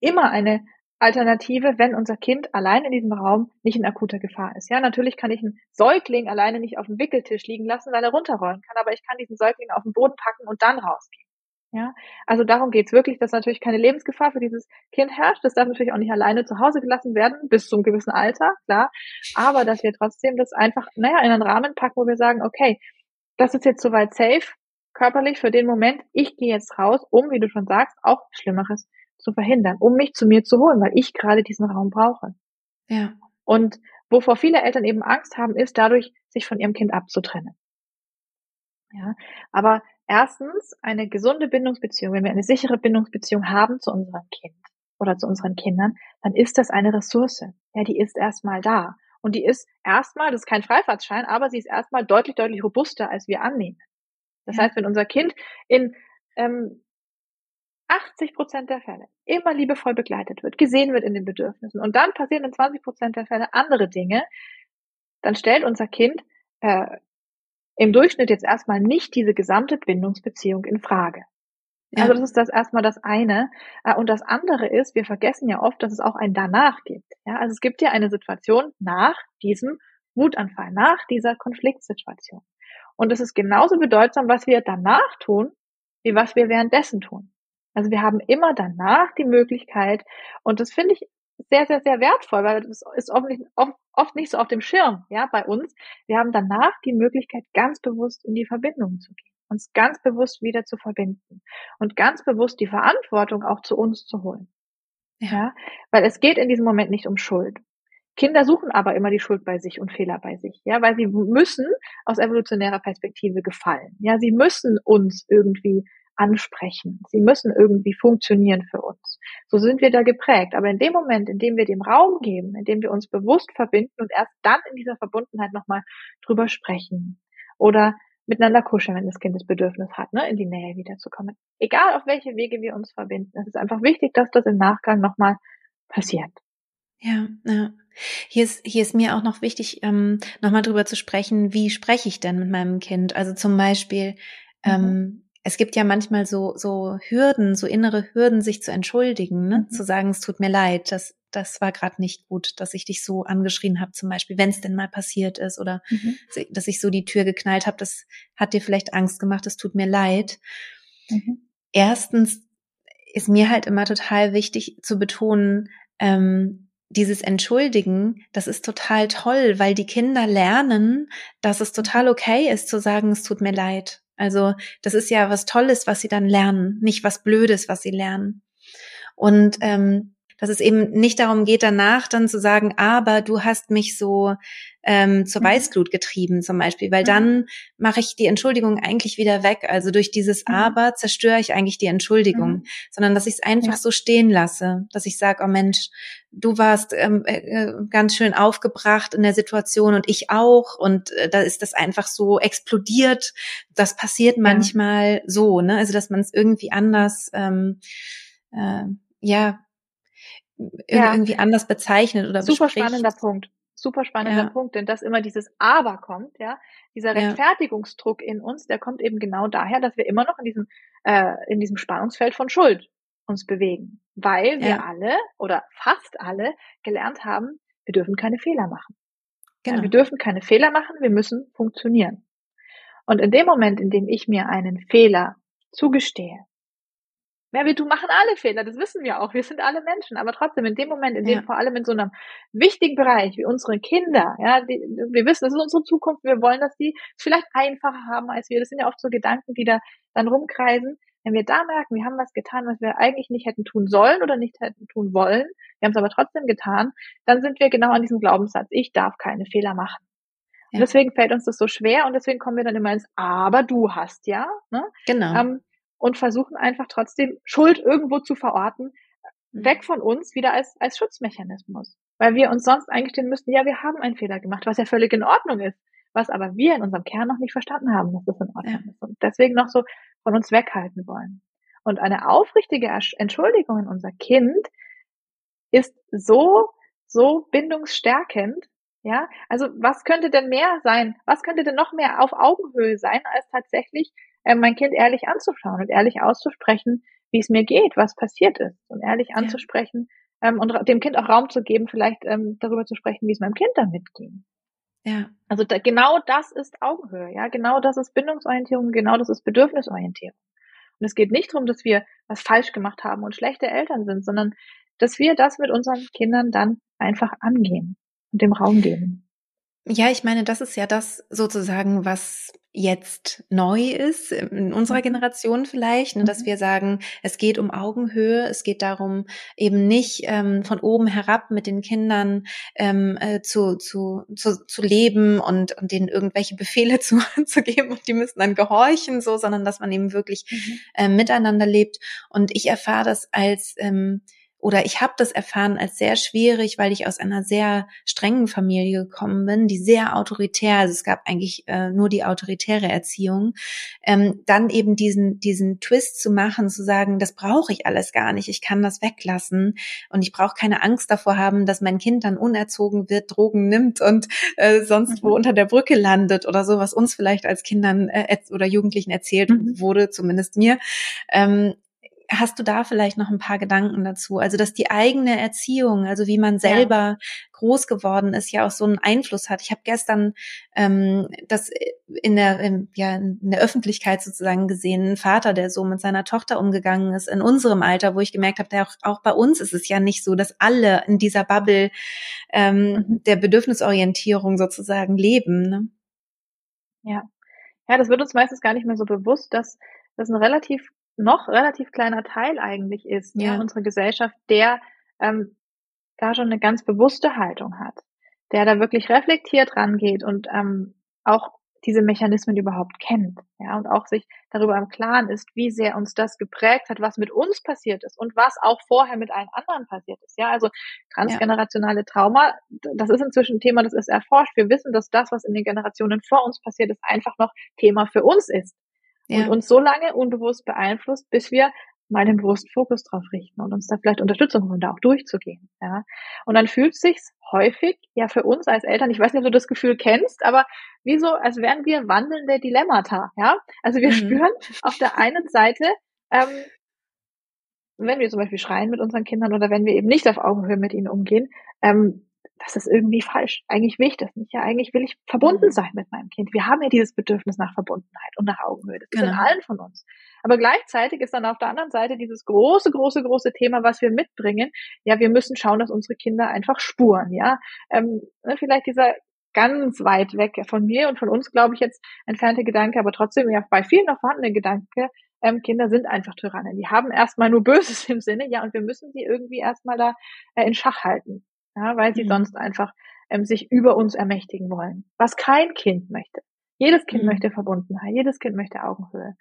immer eine Alternative, wenn unser Kind allein in diesem Raum nicht in akuter Gefahr ist. Ja, natürlich kann ich einen Säugling alleine nicht auf dem Wickeltisch liegen lassen, weil er runterrollen kann, aber ich kann diesen Säugling auf den Boden packen und dann rausgehen. Ja, also darum geht's wirklich, dass natürlich keine Lebensgefahr für dieses Kind herrscht. Das darf natürlich auch nicht alleine zu Hause gelassen werden, bis zum gewissen Alter, klar. Aber dass wir trotzdem das einfach, naja, in einen Rahmen packen, wo wir sagen, okay, das ist jetzt soweit safe, körperlich für den Moment, ich gehe jetzt raus, um, wie du schon sagst, auch Schlimmeres zu verhindern, um mich zu mir zu holen, weil ich gerade diesen Raum brauche. Ja. Und wovor viele Eltern eben Angst haben, ist dadurch, sich von ihrem Kind abzutrennen. Ja, aber erstens eine gesunde Bindungsbeziehung, wenn wir eine sichere Bindungsbeziehung haben zu unserem Kind oder zu unseren Kindern, dann ist das eine Ressource. Ja, die ist erstmal da. Und die ist erstmal, das ist kein Freifahrtschein, aber sie ist erstmal deutlich, deutlich robuster, als wir annehmen. Das ja. heißt, wenn unser Kind in ähm, 80 Prozent der Fälle immer liebevoll begleitet wird, gesehen wird in den Bedürfnissen und dann passieren in 20 Prozent der Fälle andere Dinge, dann stellt unser Kind äh, im Durchschnitt jetzt erstmal nicht diese gesamte Bindungsbeziehung in Frage. Ja. Also das ist das erstmal das eine. Äh, und das andere ist, wir vergessen ja oft, dass es auch ein danach gibt. Ja, also es gibt ja eine Situation nach diesem Wutanfall, nach dieser Konfliktsituation. Und es ist genauso bedeutsam, was wir danach tun, wie was wir währenddessen tun. Also wir haben immer danach die Möglichkeit, und das finde ich sehr, sehr, sehr wertvoll, weil das ist oft nicht, oft, oft nicht so auf dem Schirm, ja, bei uns. Wir haben danach die Möglichkeit, ganz bewusst in die Verbindung zu gehen, uns ganz bewusst wieder zu verbinden und ganz bewusst die Verantwortung auch zu uns zu holen. Ja. ja, weil es geht in diesem Moment nicht um Schuld. Kinder suchen aber immer die Schuld bei sich und Fehler bei sich, ja, weil sie müssen aus evolutionärer Perspektive gefallen. Ja, sie müssen uns irgendwie ansprechen. Sie müssen irgendwie funktionieren für uns. So sind wir da geprägt. Aber in dem Moment, in dem wir dem Raum geben, in dem wir uns bewusst verbinden und erst dann in dieser Verbundenheit nochmal drüber sprechen oder miteinander kuscheln, wenn das Kind das Bedürfnis hat, ne, in die Nähe wiederzukommen. Egal auf welche Wege wir uns verbinden. Es ist einfach wichtig, dass das im Nachgang nochmal passiert. Ja, ja. Hier ist, hier ist mir auch noch wichtig, ähm, nochmal drüber zu sprechen, wie spreche ich denn mit meinem Kind? Also zum Beispiel, mhm. ähm, es gibt ja manchmal so, so Hürden, so innere Hürden, sich zu entschuldigen, ne? Mhm. zu sagen, es tut mir leid, das, das war gerade nicht gut, dass ich dich so angeschrien habe, zum Beispiel, wenn es denn mal passiert ist oder mhm. dass ich so die Tür geknallt habe, das hat dir vielleicht Angst gemacht, es tut mir leid. Mhm. Erstens ist mir halt immer total wichtig zu betonen, ähm, dieses Entschuldigen, das ist total toll, weil die Kinder lernen, dass es total okay ist zu sagen, es tut mir leid. Also das ist ja was Tolles, was sie dann lernen, nicht was Blödes, was sie lernen. Und ähm, dass es eben nicht darum geht, danach dann zu sagen, aber du hast mich so ähm, zur mhm. Weißglut getrieben zum Beispiel, weil mhm. dann mache ich die Entschuldigung eigentlich wieder weg. Also durch dieses mhm. Aber zerstöre ich eigentlich die Entschuldigung, sondern dass ich es einfach ja. so stehen lasse, dass ich sage, oh Mensch, du warst ähm, äh, äh, ganz schön aufgebracht in der Situation und ich auch und äh, da ist das einfach so explodiert. Das passiert manchmal ja. so, ne? Also dass man es irgendwie anders ähm, äh, ja ja. irgendwie anders bezeichnet oder Super bespricht. spannender Punkt. Super spannender ja. Punkt, denn dass immer dieses Aber kommt, ja, dieser Rechtfertigungsdruck in uns, der kommt eben genau daher, dass wir immer noch in diesem äh, in diesem Spannungsfeld von Schuld uns bewegen, weil wir alle oder fast alle gelernt haben, wir dürfen keine Fehler machen. Genau. Wir dürfen keine Fehler machen, wir müssen funktionieren. Und in dem Moment, in dem ich mir einen Fehler zugestehe, ja, wir du machen alle Fehler, das wissen wir auch. Wir sind alle Menschen, aber trotzdem in dem Moment, in dem ja. vor allem in so einem wichtigen Bereich wie unsere Kinder, ja, die, wir wissen, das ist unsere Zukunft, wir wollen, dass die es vielleicht einfacher haben als wir. Das sind ja oft so Gedanken, die da dann rumkreisen. Wenn wir da merken, wir haben was getan, was wir eigentlich nicht hätten tun sollen oder nicht hätten tun wollen, wir haben es aber trotzdem getan, dann sind wir genau an diesem Glaubenssatz, ich darf keine Fehler machen. Ja. Und deswegen fällt uns das so schwer und deswegen kommen wir dann immer ins Aber du hast ja. Ne? Genau. Ähm, und versuchen einfach trotzdem Schuld irgendwo zu verorten, mhm. weg von uns wieder als, als Schutzmechanismus. Weil wir uns sonst eingestehen müssten, ja, wir haben einen Fehler gemacht, was ja völlig in Ordnung ist, was aber wir in unserem Kern noch nicht verstanden haben, dass das in Ordnung ja. ist und deswegen noch so von uns weghalten wollen. Und eine aufrichtige Entschuldigung in unser Kind ist so, so bindungsstärkend, ja, also was könnte denn mehr sein? Was könnte denn noch mehr auf Augenhöhe sein, als tatsächlich äh, mein Kind ehrlich anzuschauen und ehrlich auszusprechen, wie es mir geht, was passiert ist und ehrlich anzusprechen ja. ähm, und dem Kind auch Raum zu geben, vielleicht ähm, darüber zu sprechen, wie es meinem Kind damit ging. Ja. Also da, genau das ist Augenhöhe, ja, genau das ist Bindungsorientierung, genau das ist Bedürfnisorientierung. Und es geht nicht darum, dass wir was falsch gemacht haben und schlechte Eltern sind, sondern dass wir das mit unseren Kindern dann einfach angehen und dem Raum geben. Ja, ich meine, das ist ja das sozusagen, was jetzt neu ist, in unserer mhm. Generation vielleicht, ne, dass mhm. wir sagen, es geht um Augenhöhe, es geht darum, eben nicht ähm, von oben herab mit den Kindern ähm, äh, zu, zu, zu, zu leben und, und denen irgendwelche Befehle zu, zu geben und die müssen dann gehorchen, so, sondern dass man eben wirklich mhm. äh, miteinander lebt. Und ich erfahre das als ähm, oder ich habe das erfahren als sehr schwierig, weil ich aus einer sehr strengen Familie gekommen bin, die sehr autoritär, also es gab eigentlich äh, nur die autoritäre Erziehung, ähm, dann eben diesen diesen Twist zu machen, zu sagen, das brauche ich alles gar nicht, ich kann das weglassen und ich brauche keine Angst davor haben, dass mein Kind dann unerzogen wird, Drogen nimmt und äh, sonst mhm. wo unter der Brücke landet oder so, was uns vielleicht als Kindern äh, oder Jugendlichen erzählt mhm. wurde, zumindest mir. Ähm, hast du da vielleicht noch ein paar Gedanken dazu? Also, dass die eigene Erziehung, also wie man selber ja. groß geworden ist, ja auch so einen Einfluss hat. Ich habe gestern ähm, das in der, in, ja, in der Öffentlichkeit sozusagen gesehen, ein Vater, der so mit seiner Tochter umgegangen ist, in unserem Alter, wo ich gemerkt habe, auch, auch bei uns ist es ja nicht so, dass alle in dieser Bubble ähm, mhm. der Bedürfnisorientierung sozusagen leben. Ne? Ja. Ja, das wird uns meistens gar nicht mehr so bewusst, dass das ein relativ noch relativ kleiner Teil eigentlich ist, ne, ja. ne, unsere Gesellschaft, der ähm, da schon eine ganz bewusste Haltung hat, der da wirklich reflektiert rangeht und ähm, auch diese Mechanismen überhaupt kennt, ja, und auch sich darüber im Klaren ist, wie sehr uns das geprägt hat, was mit uns passiert ist und was auch vorher mit allen anderen passiert ist, ja, also transgenerationale Trauma, das ist inzwischen ein Thema, das ist erforscht. Wir wissen, dass das, was in den Generationen vor uns passiert ist, einfach noch Thema für uns ist ja. und uns so lange unbewusst beeinflusst, bis wir mal den bewussten Fokus drauf richten und uns da vielleicht Unterstützung holen, da auch durchzugehen. Ja. Und dann fühlt sich's häufig, ja für uns als Eltern, ich weiß nicht, ob du das Gefühl kennst, aber wie so, als wären wir wandelnde Dilemmata. Ja. Also wir mhm. spüren auf der einen Seite, ähm, wenn wir zum Beispiel schreien mit unseren Kindern oder wenn wir eben nicht auf Augenhöhe mit ihnen umgehen, ähm, das ist irgendwie falsch. Eigentlich will ich das nicht. Ja, eigentlich will ich verbunden mhm. sein mit meinem Kind. Wir haben ja dieses Bedürfnis nach Verbundenheit und nach Augenhöhe. Das genau. ist in genau. allen von uns. Aber gleichzeitig ist dann auf der anderen Seite dieses große, große, große Thema, was wir mitbringen. Ja, wir müssen schauen, dass unsere Kinder einfach spuren. Ja, ähm, ne, vielleicht dieser ganz weit weg von mir und von uns, glaube ich, jetzt entfernte Gedanke, aber trotzdem ja bei vielen noch vorhandene Gedanke, ähm, Kinder sind einfach Tyrannen. Die haben erstmal nur Böses im Sinne, ja, und wir müssen sie irgendwie erstmal da äh, in Schach halten ja, weil sie mhm. sonst einfach ähm, sich über uns ermächtigen wollen. Was kein Kind möchte. Jedes Kind mhm. möchte Verbundenheit, jedes Kind möchte Augenhöhe.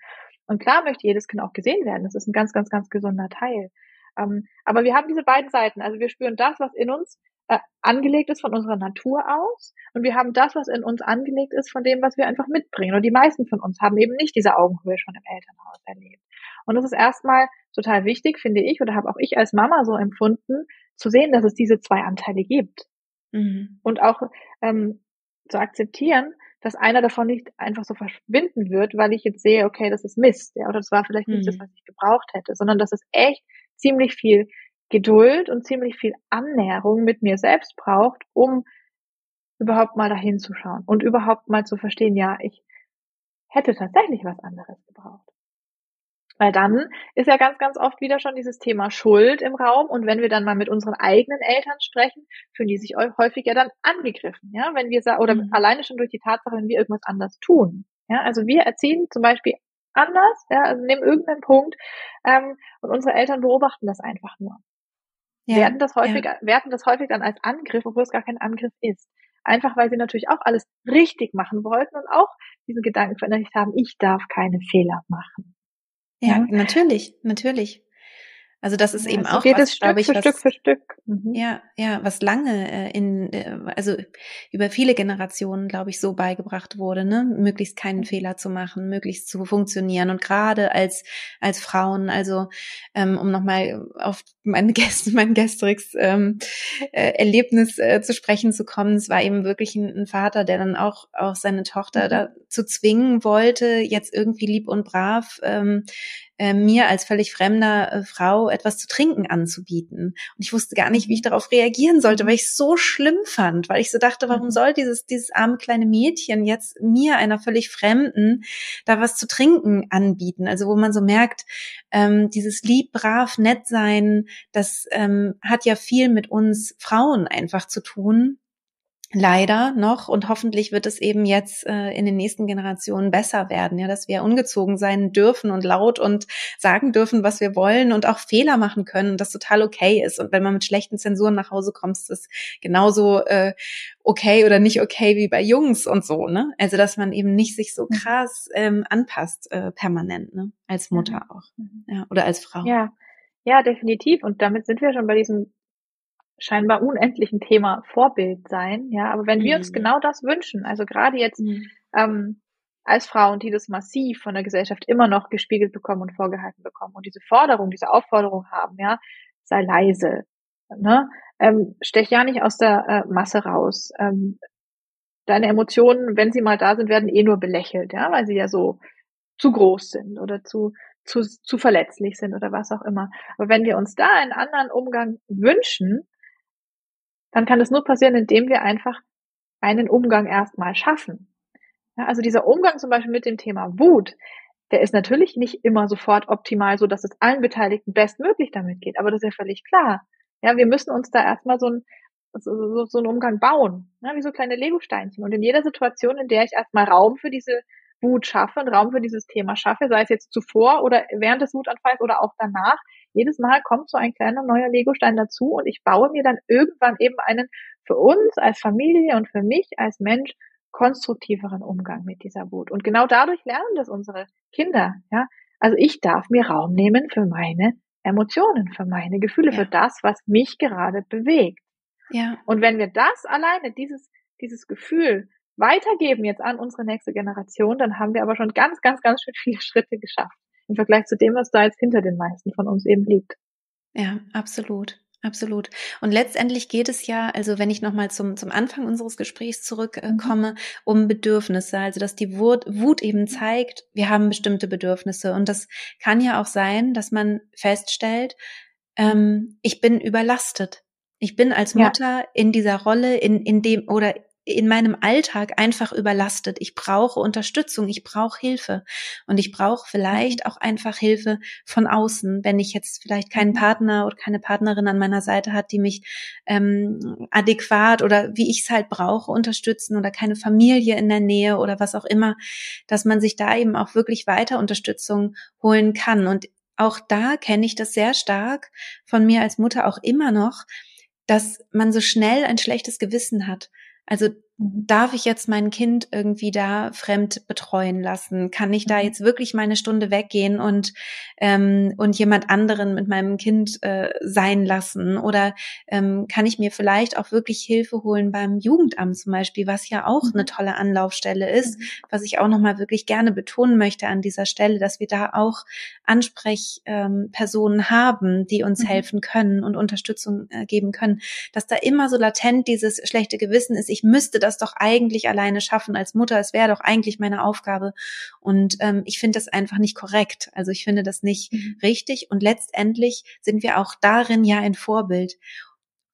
Und klar möchte jedes Kind auch gesehen werden. Das ist ein ganz, ganz, ganz gesunder Teil. Ähm, aber wir haben diese beiden Seiten. Also wir spüren das, was in uns äh, angelegt ist von unserer Natur aus. Und wir haben das, was in uns angelegt ist von dem, was wir einfach mitbringen. Und die meisten von uns haben eben nicht diese Augenhöhe schon im Elternhaus erlebt. Und das ist erstmal total wichtig, finde ich, oder habe auch ich als Mama so empfunden, zu sehen, dass es diese zwei Anteile gibt. Mhm. Und auch ähm, zu akzeptieren, dass einer davon nicht einfach so verschwinden wird, weil ich jetzt sehe, okay, das ist Mist, ja, oder das war vielleicht nicht mhm. das, was ich gebraucht hätte, sondern dass es echt ziemlich viel Geduld und ziemlich viel Annäherung mit mir selbst braucht, um überhaupt mal dahin zu schauen und überhaupt mal zu verstehen, ja, ich hätte tatsächlich was anderes gebraucht. Weil dann ist ja ganz, ganz oft wieder schon dieses Thema Schuld im Raum. Und wenn wir dann mal mit unseren eigenen Eltern sprechen, fühlen die sich häufig ja dann angegriffen. Ja, wenn wir sagen, oder mhm. alleine schon durch die Tatsache, wenn wir irgendwas anders tun. Ja, also wir erziehen zum Beispiel anders, ja, also nehmen irgendeinen Punkt, ähm, und unsere Eltern beobachten das einfach nur. Ja, werden das häufig, ja. werden das häufig dann als Angriff, obwohl es gar kein Angriff ist. Einfach weil sie natürlich auch alles richtig machen wollten und auch diesen Gedanken verinnerlicht haben, ich darf keine Fehler machen. Ja, natürlich, natürlich. Also das ist ja, eben auch was, glaube ich, für was, Stück für Stück. Mhm. Ja, ja, was lange äh, in, äh, also über viele Generationen, glaube ich, so beigebracht wurde, ne, möglichst keinen. Fehler zu machen, möglichst zu funktionieren und gerade als als Frauen, also ähm, um nochmal auf mein Gäste, mein gestriges ähm, äh, Erlebnis äh, zu sprechen zu kommen, es war eben wirklich ein, ein Vater, der dann auch auch seine Tochter mhm. dazu zwingen wollte, jetzt irgendwie lieb und brav ähm, äh, mir als völlig fremder äh, Frau etwas zu trinken anzubieten. Und ich wusste gar nicht, wie ich darauf reagieren sollte, weil ich es so schlimm fand, weil ich so dachte, warum mhm. soll dieses, dieses arme kleine Mädchen jetzt mir, einer völlig Fremden, da was zu trinken anbieten? Also wo man so merkt, ähm, dieses lieb, brav, nett sein, das ähm, hat ja viel mit uns Frauen einfach zu tun leider noch und hoffentlich wird es eben jetzt äh, in den nächsten Generationen besser werden, ja, dass wir ungezogen sein dürfen und laut und sagen dürfen, was wir wollen und auch Fehler machen können und das total okay ist und wenn man mit schlechten Zensuren nach Hause kommt, ist das genauso äh, okay oder nicht okay wie bei Jungs und so, ne? Also dass man eben nicht sich so mhm. krass ähm, anpasst äh, permanent, ne? Als Mutter mhm. auch, ja, oder als Frau. Ja. Ja, definitiv. Und damit sind wir schon bei diesem scheinbar unendlichen Thema Vorbild sein. Ja, aber wenn mhm. wir uns mhm. genau das wünschen, also gerade jetzt mhm. ähm, als Frauen, die das massiv von der Gesellschaft immer noch gespiegelt bekommen und vorgehalten bekommen und diese Forderung, diese Aufforderung haben, ja, sei leise, ne? Ähm, stech ja nicht aus der äh, Masse raus. Ähm, deine Emotionen, wenn sie mal da sind, werden eh nur belächelt, ja, weil sie ja so zu groß sind oder zu, zu, zu verletzlich sind oder was auch immer. Aber wenn wir uns da einen anderen Umgang wünschen, dann kann das nur passieren, indem wir einfach einen Umgang erstmal schaffen. Ja, also dieser Umgang zum Beispiel mit dem Thema Wut, der ist natürlich nicht immer sofort optimal, so dass es allen Beteiligten bestmöglich damit geht. Aber das ist ja völlig klar. Ja, wir müssen uns da erstmal so ein, so, so, einen Umgang bauen, ne, wie so kleine Lego-Steinchen. Und in jeder Situation, in der ich erstmal Raum für diese Wut schaffe und Raum für dieses Thema schaffe, sei es jetzt zuvor oder während des Wutanfalls oder auch danach, jedes Mal kommt so ein kleiner neuer Legostein dazu und ich baue mir dann irgendwann eben einen für uns als Familie und für mich als Mensch konstruktiveren Umgang mit dieser Wut. Und genau dadurch lernen das unsere Kinder, ja. Also ich darf mir Raum nehmen für meine Emotionen, für meine Gefühle, ja. für das, was mich gerade bewegt. Ja. Und wenn wir das alleine, dieses, dieses Gefühl weitergeben jetzt an unsere nächste Generation, dann haben wir aber schon ganz, ganz, ganz schön viele Schritte geschafft im Vergleich zu dem, was da jetzt hinter den meisten von uns eben liegt. Ja, absolut. Absolut. Und letztendlich geht es ja, also wenn ich nochmal zum, zum Anfang unseres Gesprächs zurückkomme, mhm. um Bedürfnisse. Also dass die Wut, Wut eben zeigt, wir haben bestimmte Bedürfnisse. Und das kann ja auch sein, dass man feststellt, ähm, ich bin überlastet. Ich bin als Mutter ja. in dieser Rolle, in, in dem, oder in meinem Alltag einfach überlastet. Ich brauche Unterstützung, ich brauche Hilfe und ich brauche vielleicht auch einfach Hilfe von außen, wenn ich jetzt vielleicht keinen mhm. Partner oder keine Partnerin an meiner Seite hat, die mich ähm, adäquat oder wie ich es halt brauche unterstützen oder keine Familie in der Nähe oder was auch immer, dass man sich da eben auch wirklich weiter Unterstützung holen kann und auch da kenne ich das sehr stark von mir als Mutter auch immer noch, dass man so schnell ein schlechtes Gewissen hat. Also darf ich jetzt mein Kind irgendwie da fremd betreuen lassen? Kann ich da mhm. jetzt wirklich meine Stunde weggehen und ähm, und jemand anderen mit meinem Kind äh, sein lassen? Oder ähm, kann ich mir vielleicht auch wirklich Hilfe holen beim Jugendamt zum Beispiel, was ja auch eine mhm. tolle Anlaufstelle ist, mhm. was ich auch nochmal wirklich gerne betonen möchte an dieser Stelle, dass wir da auch Ansprechpersonen ähm, haben, die uns helfen können und Unterstützung äh, geben können, dass da immer so latent dieses schlechte Gewissen ist, ich müsste das doch eigentlich alleine schaffen als Mutter. Es wäre doch eigentlich meine Aufgabe. Und ähm, ich finde das einfach nicht korrekt. Also ich finde das nicht mhm. richtig. Und letztendlich sind wir auch darin ja ein Vorbild.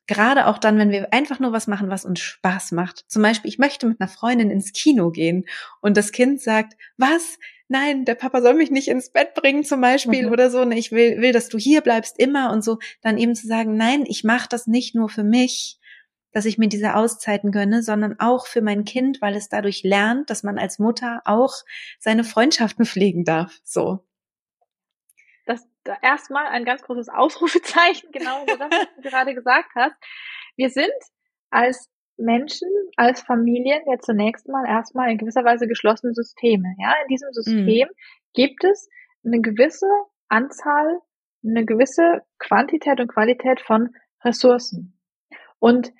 Gerade auch dann, wenn wir einfach nur was machen, was uns Spaß macht. Zum Beispiel, ich möchte mit einer Freundin ins Kino gehen und das Kind sagt, was? Nein, der Papa soll mich nicht ins Bett bringen zum Beispiel mhm. oder so. Ne, ich will, will, dass du hier bleibst immer und so. Dann eben zu sagen, nein, ich mache das nicht nur für mich, dass ich mir diese Auszeiten gönne, sondern auch für mein Kind, weil es dadurch lernt, dass man als Mutter auch seine Freundschaften pflegen darf. So. Das da erstmal ein ganz großes Ausrufezeichen, genau das, was du gerade gesagt hast. Wir sind als Menschen, als Familien ja zunächst mal erstmal in gewisser Weise geschlossene Systeme. Ja, in diesem System mhm. gibt es eine gewisse Anzahl, eine gewisse Quantität und Qualität von Ressourcen. Und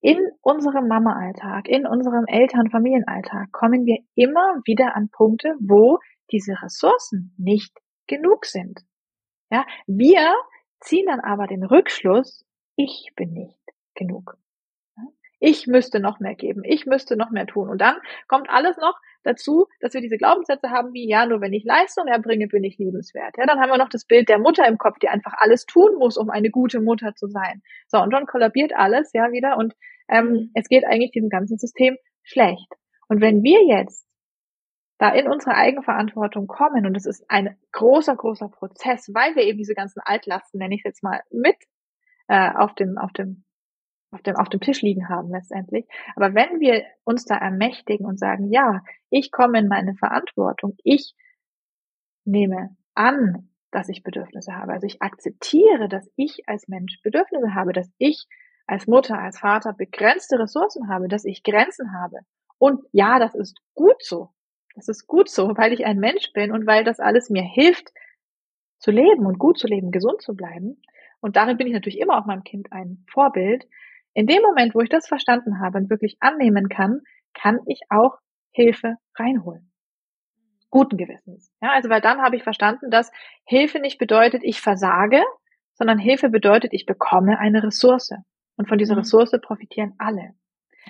in unserem Mama-Alltag, in unserem Eltern-Familienalltag kommen wir immer wieder an Punkte, wo diese Ressourcen nicht genug sind. Ja, wir ziehen dann aber den Rückschluss, ich bin nicht genug. Ich müsste noch mehr geben, ich müsste noch mehr tun. Und dann kommt alles noch dazu, dass wir diese Glaubenssätze haben wie, ja, nur wenn ich Leistung erbringe, bin ich liebenswert. Ja, dann haben wir noch das Bild der Mutter im Kopf, die einfach alles tun muss, um eine gute Mutter zu sein. So, und dann kollabiert alles, ja, wieder und ähm, es geht eigentlich diesem ganzen System schlecht. Und wenn wir jetzt da in unsere Eigenverantwortung kommen, und es ist ein großer, großer Prozess, weil wir eben diese ganzen Altlasten, nenne ich es jetzt mal, mit äh, auf dem, auf dem auf dem, auf dem Tisch liegen haben letztendlich. Aber wenn wir uns da ermächtigen und sagen, ja, ich komme in meine Verantwortung, ich nehme an, dass ich Bedürfnisse habe. Also ich akzeptiere, dass ich als Mensch Bedürfnisse habe, dass ich als Mutter, als Vater begrenzte Ressourcen habe, dass ich Grenzen habe. Und ja, das ist gut so. Das ist gut so, weil ich ein Mensch bin und weil das alles mir hilft, zu leben und gut zu leben, gesund zu bleiben. Und darin bin ich natürlich immer auch meinem Kind ein Vorbild. In dem Moment, wo ich das verstanden habe und wirklich annehmen kann, kann ich auch Hilfe reinholen. Guten Gewissens. Ja, also weil dann habe ich verstanden, dass Hilfe nicht bedeutet, ich versage, sondern Hilfe bedeutet, ich bekomme eine Ressource. Und von dieser mhm. Ressource profitieren alle.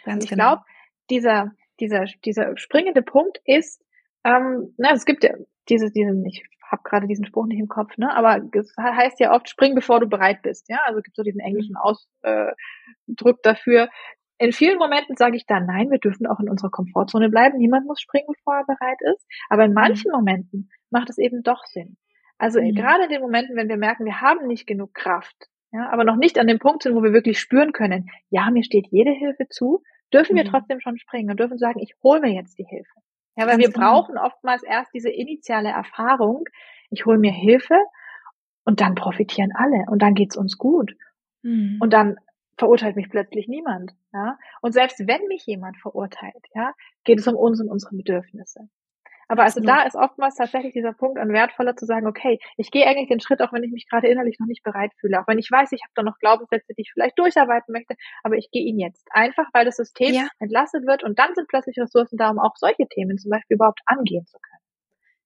Ganz und ich genau. glaube, dieser, dieser, dieser springende Punkt ist, ähm, na, es gibt ja diese, diesen, ich habe gerade diesen Spruch nicht im Kopf, ne? Aber es heißt ja oft, spring bevor du bereit bist, ja. Also gibt so diesen englischen mhm. Ausdruck äh, dafür. In vielen Momenten sage ich dann, nein, wir dürfen auch in unserer Komfortzone bleiben. Niemand muss springen, bevor er bereit ist. Aber in manchen mhm. Momenten macht es eben doch Sinn. Also mhm. gerade in den Momenten, wenn wir merken, wir haben nicht genug Kraft, ja, aber noch nicht an dem Punkt sind, wo wir wirklich spüren können, ja, mir steht jede Hilfe zu, dürfen mhm. wir trotzdem schon springen und dürfen sagen, ich hole mir jetzt die Hilfe. Ja, weil Ganz wir genau. brauchen oftmals erst diese initiale Erfahrung, ich hole mir Hilfe und dann profitieren alle und dann geht's uns gut. Mhm. Und dann verurteilt mich plötzlich niemand. Ja? Und selbst wenn mich jemand verurteilt, ja, geht es um uns und unsere Bedürfnisse. Aber also da ist oftmals tatsächlich dieser Punkt an wertvoller zu sagen, okay, ich gehe eigentlich den Schritt, auch wenn ich mich gerade innerlich noch nicht bereit fühle, auch wenn ich weiß, ich habe da noch Glaubenssätze, die ich vielleicht durcharbeiten möchte, aber ich gehe ihn jetzt. Einfach, weil das System ja. entlastet wird und dann sind plötzlich Ressourcen da, um auch solche Themen zum Beispiel überhaupt angehen zu können.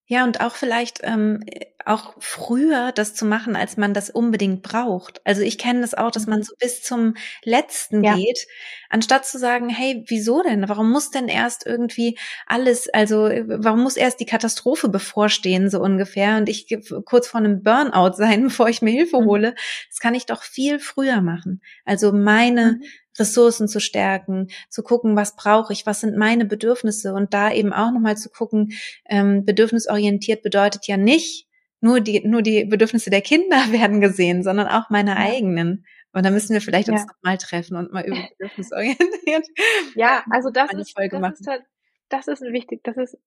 Ja, und auch vielleicht ähm, auch früher das zu machen, als man das unbedingt braucht. Also ich kenne das auch, dass man mhm. so bis zum letzten ja. geht, anstatt zu sagen, hey, wieso denn? Warum muss denn erst irgendwie alles, also warum muss erst die Katastrophe bevorstehen, so ungefähr, und ich kurz vor einem Burnout sein, bevor ich mir Hilfe mhm. hole? Das kann ich doch viel früher machen. Also meine mhm. Ressourcen zu stärken, zu gucken, was brauche ich, was sind meine Bedürfnisse und da eben auch nochmal zu gucken, ähm, bedürfnisorientiert bedeutet ja nicht, nur die, nur die Bedürfnisse der Kinder werden gesehen, sondern auch meine ja. eigenen. Und da müssen wir vielleicht ja. uns nochmal treffen und mal über bedürfnisorientiert. Ja, also das ist, das ist halt, das ist wichtig, das ist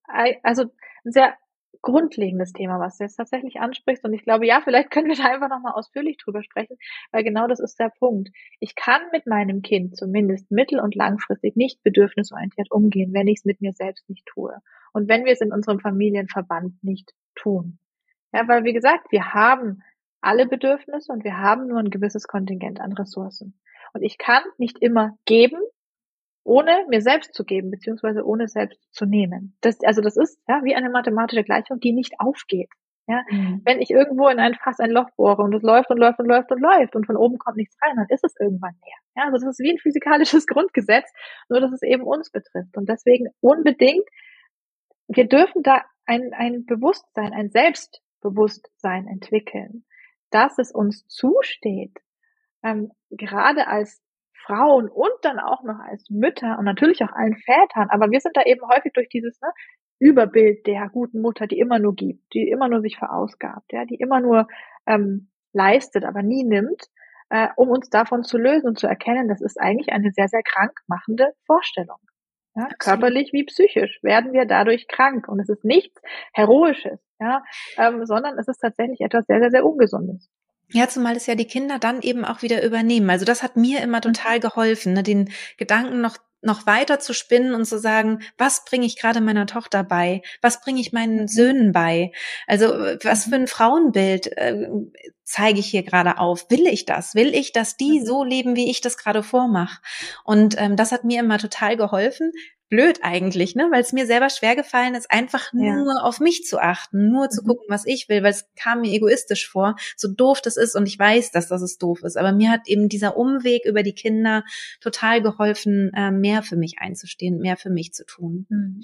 also ein sehr grundlegendes Thema, was du jetzt tatsächlich ansprichst. Und ich glaube, ja, vielleicht können wir da einfach nochmal ausführlich drüber sprechen, weil genau das ist der Punkt. Ich kann mit meinem Kind zumindest mittel- und langfristig nicht bedürfnisorientiert umgehen, wenn ich es mit mir selbst nicht tue. Und wenn wir es in unserem Familienverband nicht tun. Ja, weil wie gesagt, wir haben alle Bedürfnisse und wir haben nur ein gewisses Kontingent an Ressourcen. Und ich kann nicht immer geben, ohne mir selbst zu geben, beziehungsweise ohne selbst zu nehmen. Das, also das ist ja wie eine mathematische Gleichung, die nicht aufgeht. Ja, mhm. wenn ich irgendwo in ein Fass ein Loch bohre und es läuft und läuft und läuft und läuft und von oben kommt nichts rein, dann ist es irgendwann leer. Ja, also das ist wie ein physikalisches Grundgesetz, nur dass es eben uns betrifft. Und deswegen unbedingt, wir dürfen da ein, ein Bewusstsein, ein Selbstbewusstsein entwickeln, dass es uns zusteht, ähm, gerade als Frauen und dann auch noch als Mütter und natürlich auch allen Vätern. Aber wir sind da eben häufig durch dieses ne, Überbild der guten Mutter, die immer nur gibt, die immer nur sich verausgabt, ja, die immer nur ähm, leistet, aber nie nimmt, äh, um uns davon zu lösen und zu erkennen, das ist eigentlich eine sehr, sehr krank machende Vorstellung. Ja, körperlich wie psychisch werden wir dadurch krank und es ist nichts Heroisches, ja, ähm, sondern es ist tatsächlich etwas sehr, sehr, sehr Ungesundes. Ja, zumal es ja die Kinder dann eben auch wieder übernehmen. Also das hat mir immer total mhm. geholfen, ne, den Gedanken noch noch weiter zu spinnen und zu sagen, was bringe ich gerade meiner Tochter bei? Was bringe ich meinen mhm. Söhnen bei? Also was für ein Frauenbild äh, zeige ich hier gerade auf? Will ich das? Will ich, dass die mhm. so leben, wie ich das gerade vormache? Und ähm, das hat mir immer total geholfen, blöd eigentlich, ne? Weil es mir selber schwer gefallen ist, einfach ja. nur auf mich zu achten, nur zu mhm. gucken, was ich will, weil es kam mir egoistisch vor, so doof das ist und ich weiß, dass das es doof ist. Aber mir hat eben dieser Umweg über die Kinder total geholfen, äh, mehr für mich einzustehen, mehr für mich zu tun. Mhm.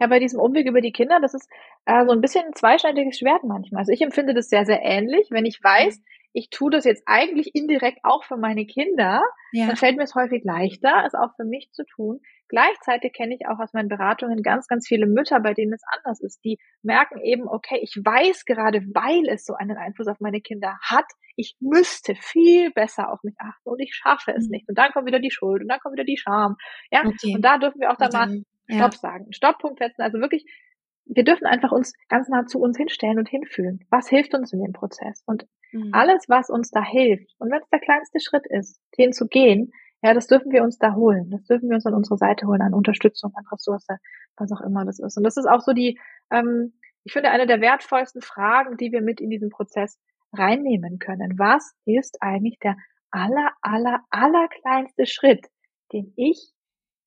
Ja, bei diesem Umweg über die Kinder, das ist äh, so ein bisschen ein zweischneidiges Schwert manchmal. Also ich empfinde das sehr, sehr ähnlich. Wenn ich weiß, ich tue das jetzt eigentlich indirekt auch für meine Kinder, ja. dann fällt mir es häufig leichter, es auch für mich zu tun. Gleichzeitig kenne ich auch aus meinen Beratungen ganz, ganz viele Mütter, bei denen es anders ist. Die merken eben, okay, ich weiß gerade, weil es so einen Einfluss auf meine Kinder hat, ich müsste viel besser auf mich achten und ich schaffe es mhm. nicht. Und dann kommt wieder die Schuld und dann kommt wieder die Scham. Ja, okay. und da dürfen wir auch dann mal Stopp ja. sagen, einen Stopppunkt setzen. Also wirklich, wir dürfen einfach uns ganz nah zu uns hinstellen und hinfühlen. Was hilft uns in dem Prozess? Und mhm. alles, was uns da hilft, und wenn es der kleinste Schritt ist, den zu gehen, ja, das dürfen wir uns da holen. Das dürfen wir uns an unsere Seite holen, an Unterstützung, an Ressource, was auch immer das ist. Und das ist auch so die, ähm, ich finde, eine der wertvollsten Fragen, die wir mit in diesen Prozess reinnehmen können. Was ist eigentlich der aller, aller, aller kleinste Schritt, den ich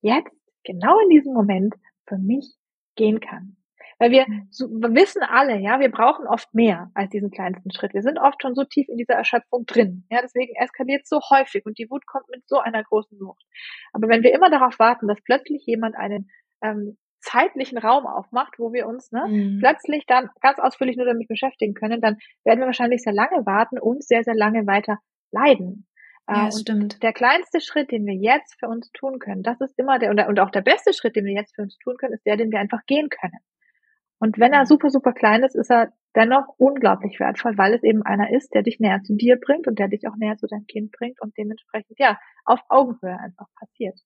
jetzt genau in diesem Moment für mich gehen kann? Weil wir, so, wissen alle, ja, wir brauchen oft mehr als diesen kleinsten Schritt. Wir sind oft schon so tief in dieser Erschöpfung drin. Ja, deswegen eskaliert es so häufig und die Wut kommt mit so einer großen Wucht. Aber wenn wir immer darauf warten, dass plötzlich jemand einen ähm, zeitlichen Raum aufmacht, wo wir uns ne, mhm. plötzlich dann ganz ausführlich nur damit beschäftigen können, dann werden wir wahrscheinlich sehr lange warten und sehr, sehr lange weiter leiden. Ja, äh, stimmt. Der kleinste Schritt, den wir jetzt für uns tun können, das ist immer der, und auch der beste Schritt, den wir jetzt für uns tun können, ist der, den wir einfach gehen können. Und wenn er super, super klein ist, ist er dennoch unglaublich wertvoll, weil es eben einer ist, der dich näher zu dir bringt und der dich auch näher zu deinem Kind bringt und dementsprechend, ja, auf Augenhöhe einfach passiert.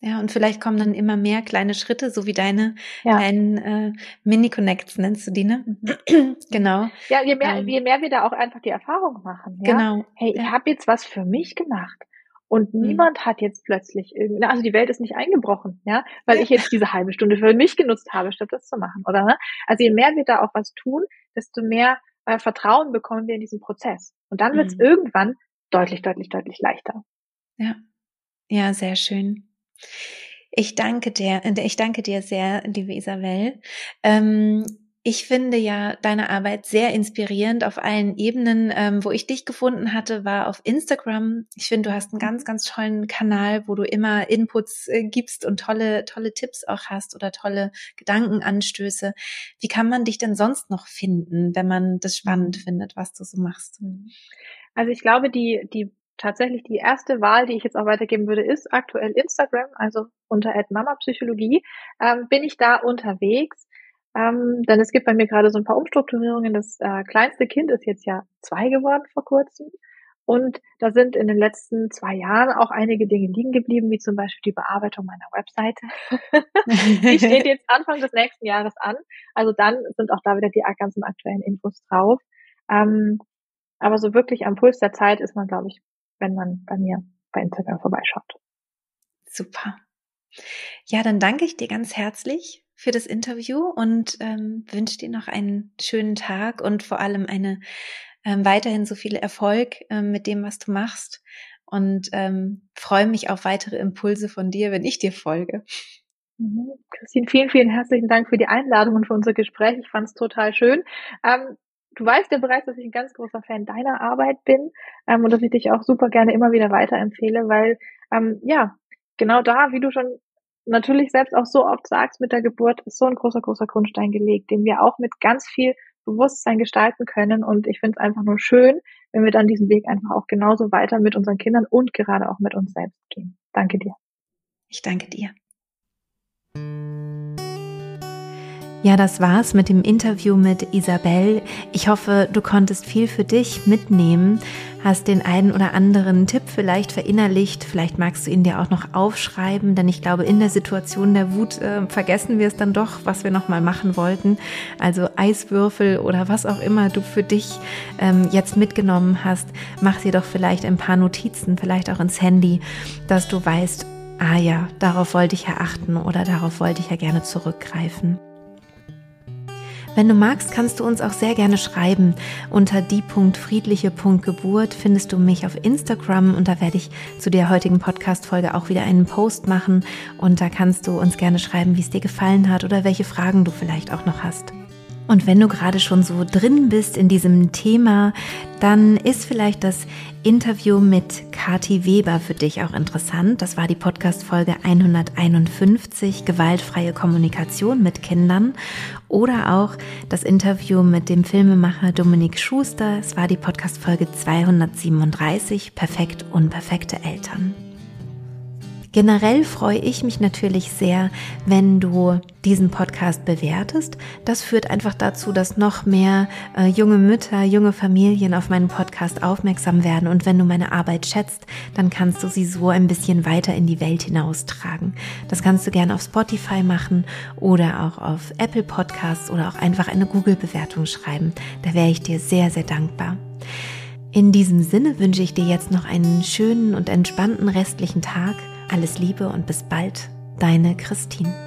Ja, und vielleicht kommen dann immer mehr kleine Schritte, so wie deine ja. kleinen äh, Mini-Connects nennst du die, ne? Genau. Ja, je mehr, ähm, je mehr wir da auch einfach die Erfahrung machen. Ja? Genau. Hey, ich ja. habe jetzt was für mich gemacht. Und mhm. niemand hat jetzt plötzlich irgendwie, also die Welt ist nicht eingebrochen, ja, weil ja. ich jetzt diese halbe Stunde für mich genutzt habe, statt das zu machen, oder? Ne? Also je mehr wir da auch was tun, desto mehr äh, Vertrauen bekommen wir in diesen Prozess. Und dann wird es mhm. irgendwann deutlich, deutlich, deutlich leichter. Ja. Ja, sehr schön. Ich danke dir, äh, ich danke dir sehr, liebe Isabel. Ähm, ich finde ja deine Arbeit sehr inspirierend auf allen Ebenen. Ähm, wo ich dich gefunden hatte, war auf Instagram. Ich finde, du hast einen ganz, ganz tollen Kanal, wo du immer Inputs äh, gibst und tolle, tolle Tipps auch hast oder tolle Gedankenanstöße. Wie kann man dich denn sonst noch finden, wenn man das spannend findet, was du so machst? Also ich glaube, die, die tatsächlich die erste Wahl, die ich jetzt auch weitergeben würde, ist aktuell Instagram, also unter @mamapsychologie ähm, bin ich da unterwegs. Ähm, denn es gibt bei mir gerade so ein paar Umstrukturierungen. Das äh, kleinste Kind ist jetzt ja zwei geworden vor kurzem. Und da sind in den letzten zwei Jahren auch einige Dinge liegen geblieben, wie zum Beispiel die Bearbeitung meiner Webseite. die steht jetzt Anfang des nächsten Jahres an. Also dann sind auch da wieder die ganzen aktuellen Infos drauf. Ähm, aber so wirklich am Puls der Zeit ist man, glaube ich, wenn man bei mir bei Instagram vorbeischaut. Super. Ja, dann danke ich dir ganz herzlich für das Interview und ähm, wünsche dir noch einen schönen Tag und vor allem eine ähm, weiterhin so viel Erfolg ähm, mit dem, was du machst und ähm, freue mich auf weitere Impulse von dir, wenn ich dir folge. Mhm. Christine, vielen, vielen herzlichen Dank für die Einladung und für unser Gespräch. Ich fand es total schön. Ähm, du weißt ja bereits, dass ich ein ganz großer Fan deiner Arbeit bin ähm, und dass ich dich auch super gerne immer wieder weiterempfehle, weil ähm, ja, genau da, wie du schon natürlich selbst auch so oft sagst, mit der Geburt ist so ein großer, großer Grundstein gelegt, den wir auch mit ganz viel Bewusstsein gestalten können. Und ich finde es einfach nur schön, wenn wir dann diesen Weg einfach auch genauso weiter mit unseren Kindern und gerade auch mit uns selbst gehen. Danke dir. Ich danke dir. Ja, das war's mit dem Interview mit Isabel. Ich hoffe, du konntest viel für dich mitnehmen, hast den einen oder anderen Tipp vielleicht verinnerlicht, vielleicht magst du ihn dir auch noch aufschreiben, denn ich glaube, in der Situation der Wut äh, vergessen wir es dann doch, was wir nochmal machen wollten. Also Eiswürfel oder was auch immer du für dich ähm, jetzt mitgenommen hast, mach dir doch vielleicht ein paar Notizen, vielleicht auch ins Handy, dass du weißt, ah ja, darauf wollte ich ja achten oder darauf wollte ich ja gerne zurückgreifen. Wenn du magst, kannst du uns auch sehr gerne schreiben. Unter die.friedliche.geburt findest du mich auf Instagram und da werde ich zu der heutigen Podcast-Folge auch wieder einen Post machen und da kannst du uns gerne schreiben, wie es dir gefallen hat oder welche Fragen du vielleicht auch noch hast. Und wenn du gerade schon so drin bist in diesem Thema, dann ist vielleicht das Interview mit Kati Weber für dich auch interessant. Das war die Podcast-Folge 151, gewaltfreie Kommunikation mit Kindern. Oder auch das Interview mit dem Filmemacher Dominik Schuster. Es war die Podcast-Folge 237, perfekt unperfekte Eltern. Generell freue ich mich natürlich sehr, wenn du diesen Podcast bewertest. Das führt einfach dazu, dass noch mehr äh, junge Mütter, junge Familien auf meinen Podcast aufmerksam werden. Und wenn du meine Arbeit schätzt, dann kannst du sie so ein bisschen weiter in die Welt hinaustragen. Das kannst du gerne auf Spotify machen oder auch auf Apple Podcasts oder auch einfach eine Google-Bewertung schreiben. Da wäre ich dir sehr, sehr dankbar. In diesem Sinne wünsche ich dir jetzt noch einen schönen und entspannten restlichen Tag alles Liebe und bis bald, deine Christine.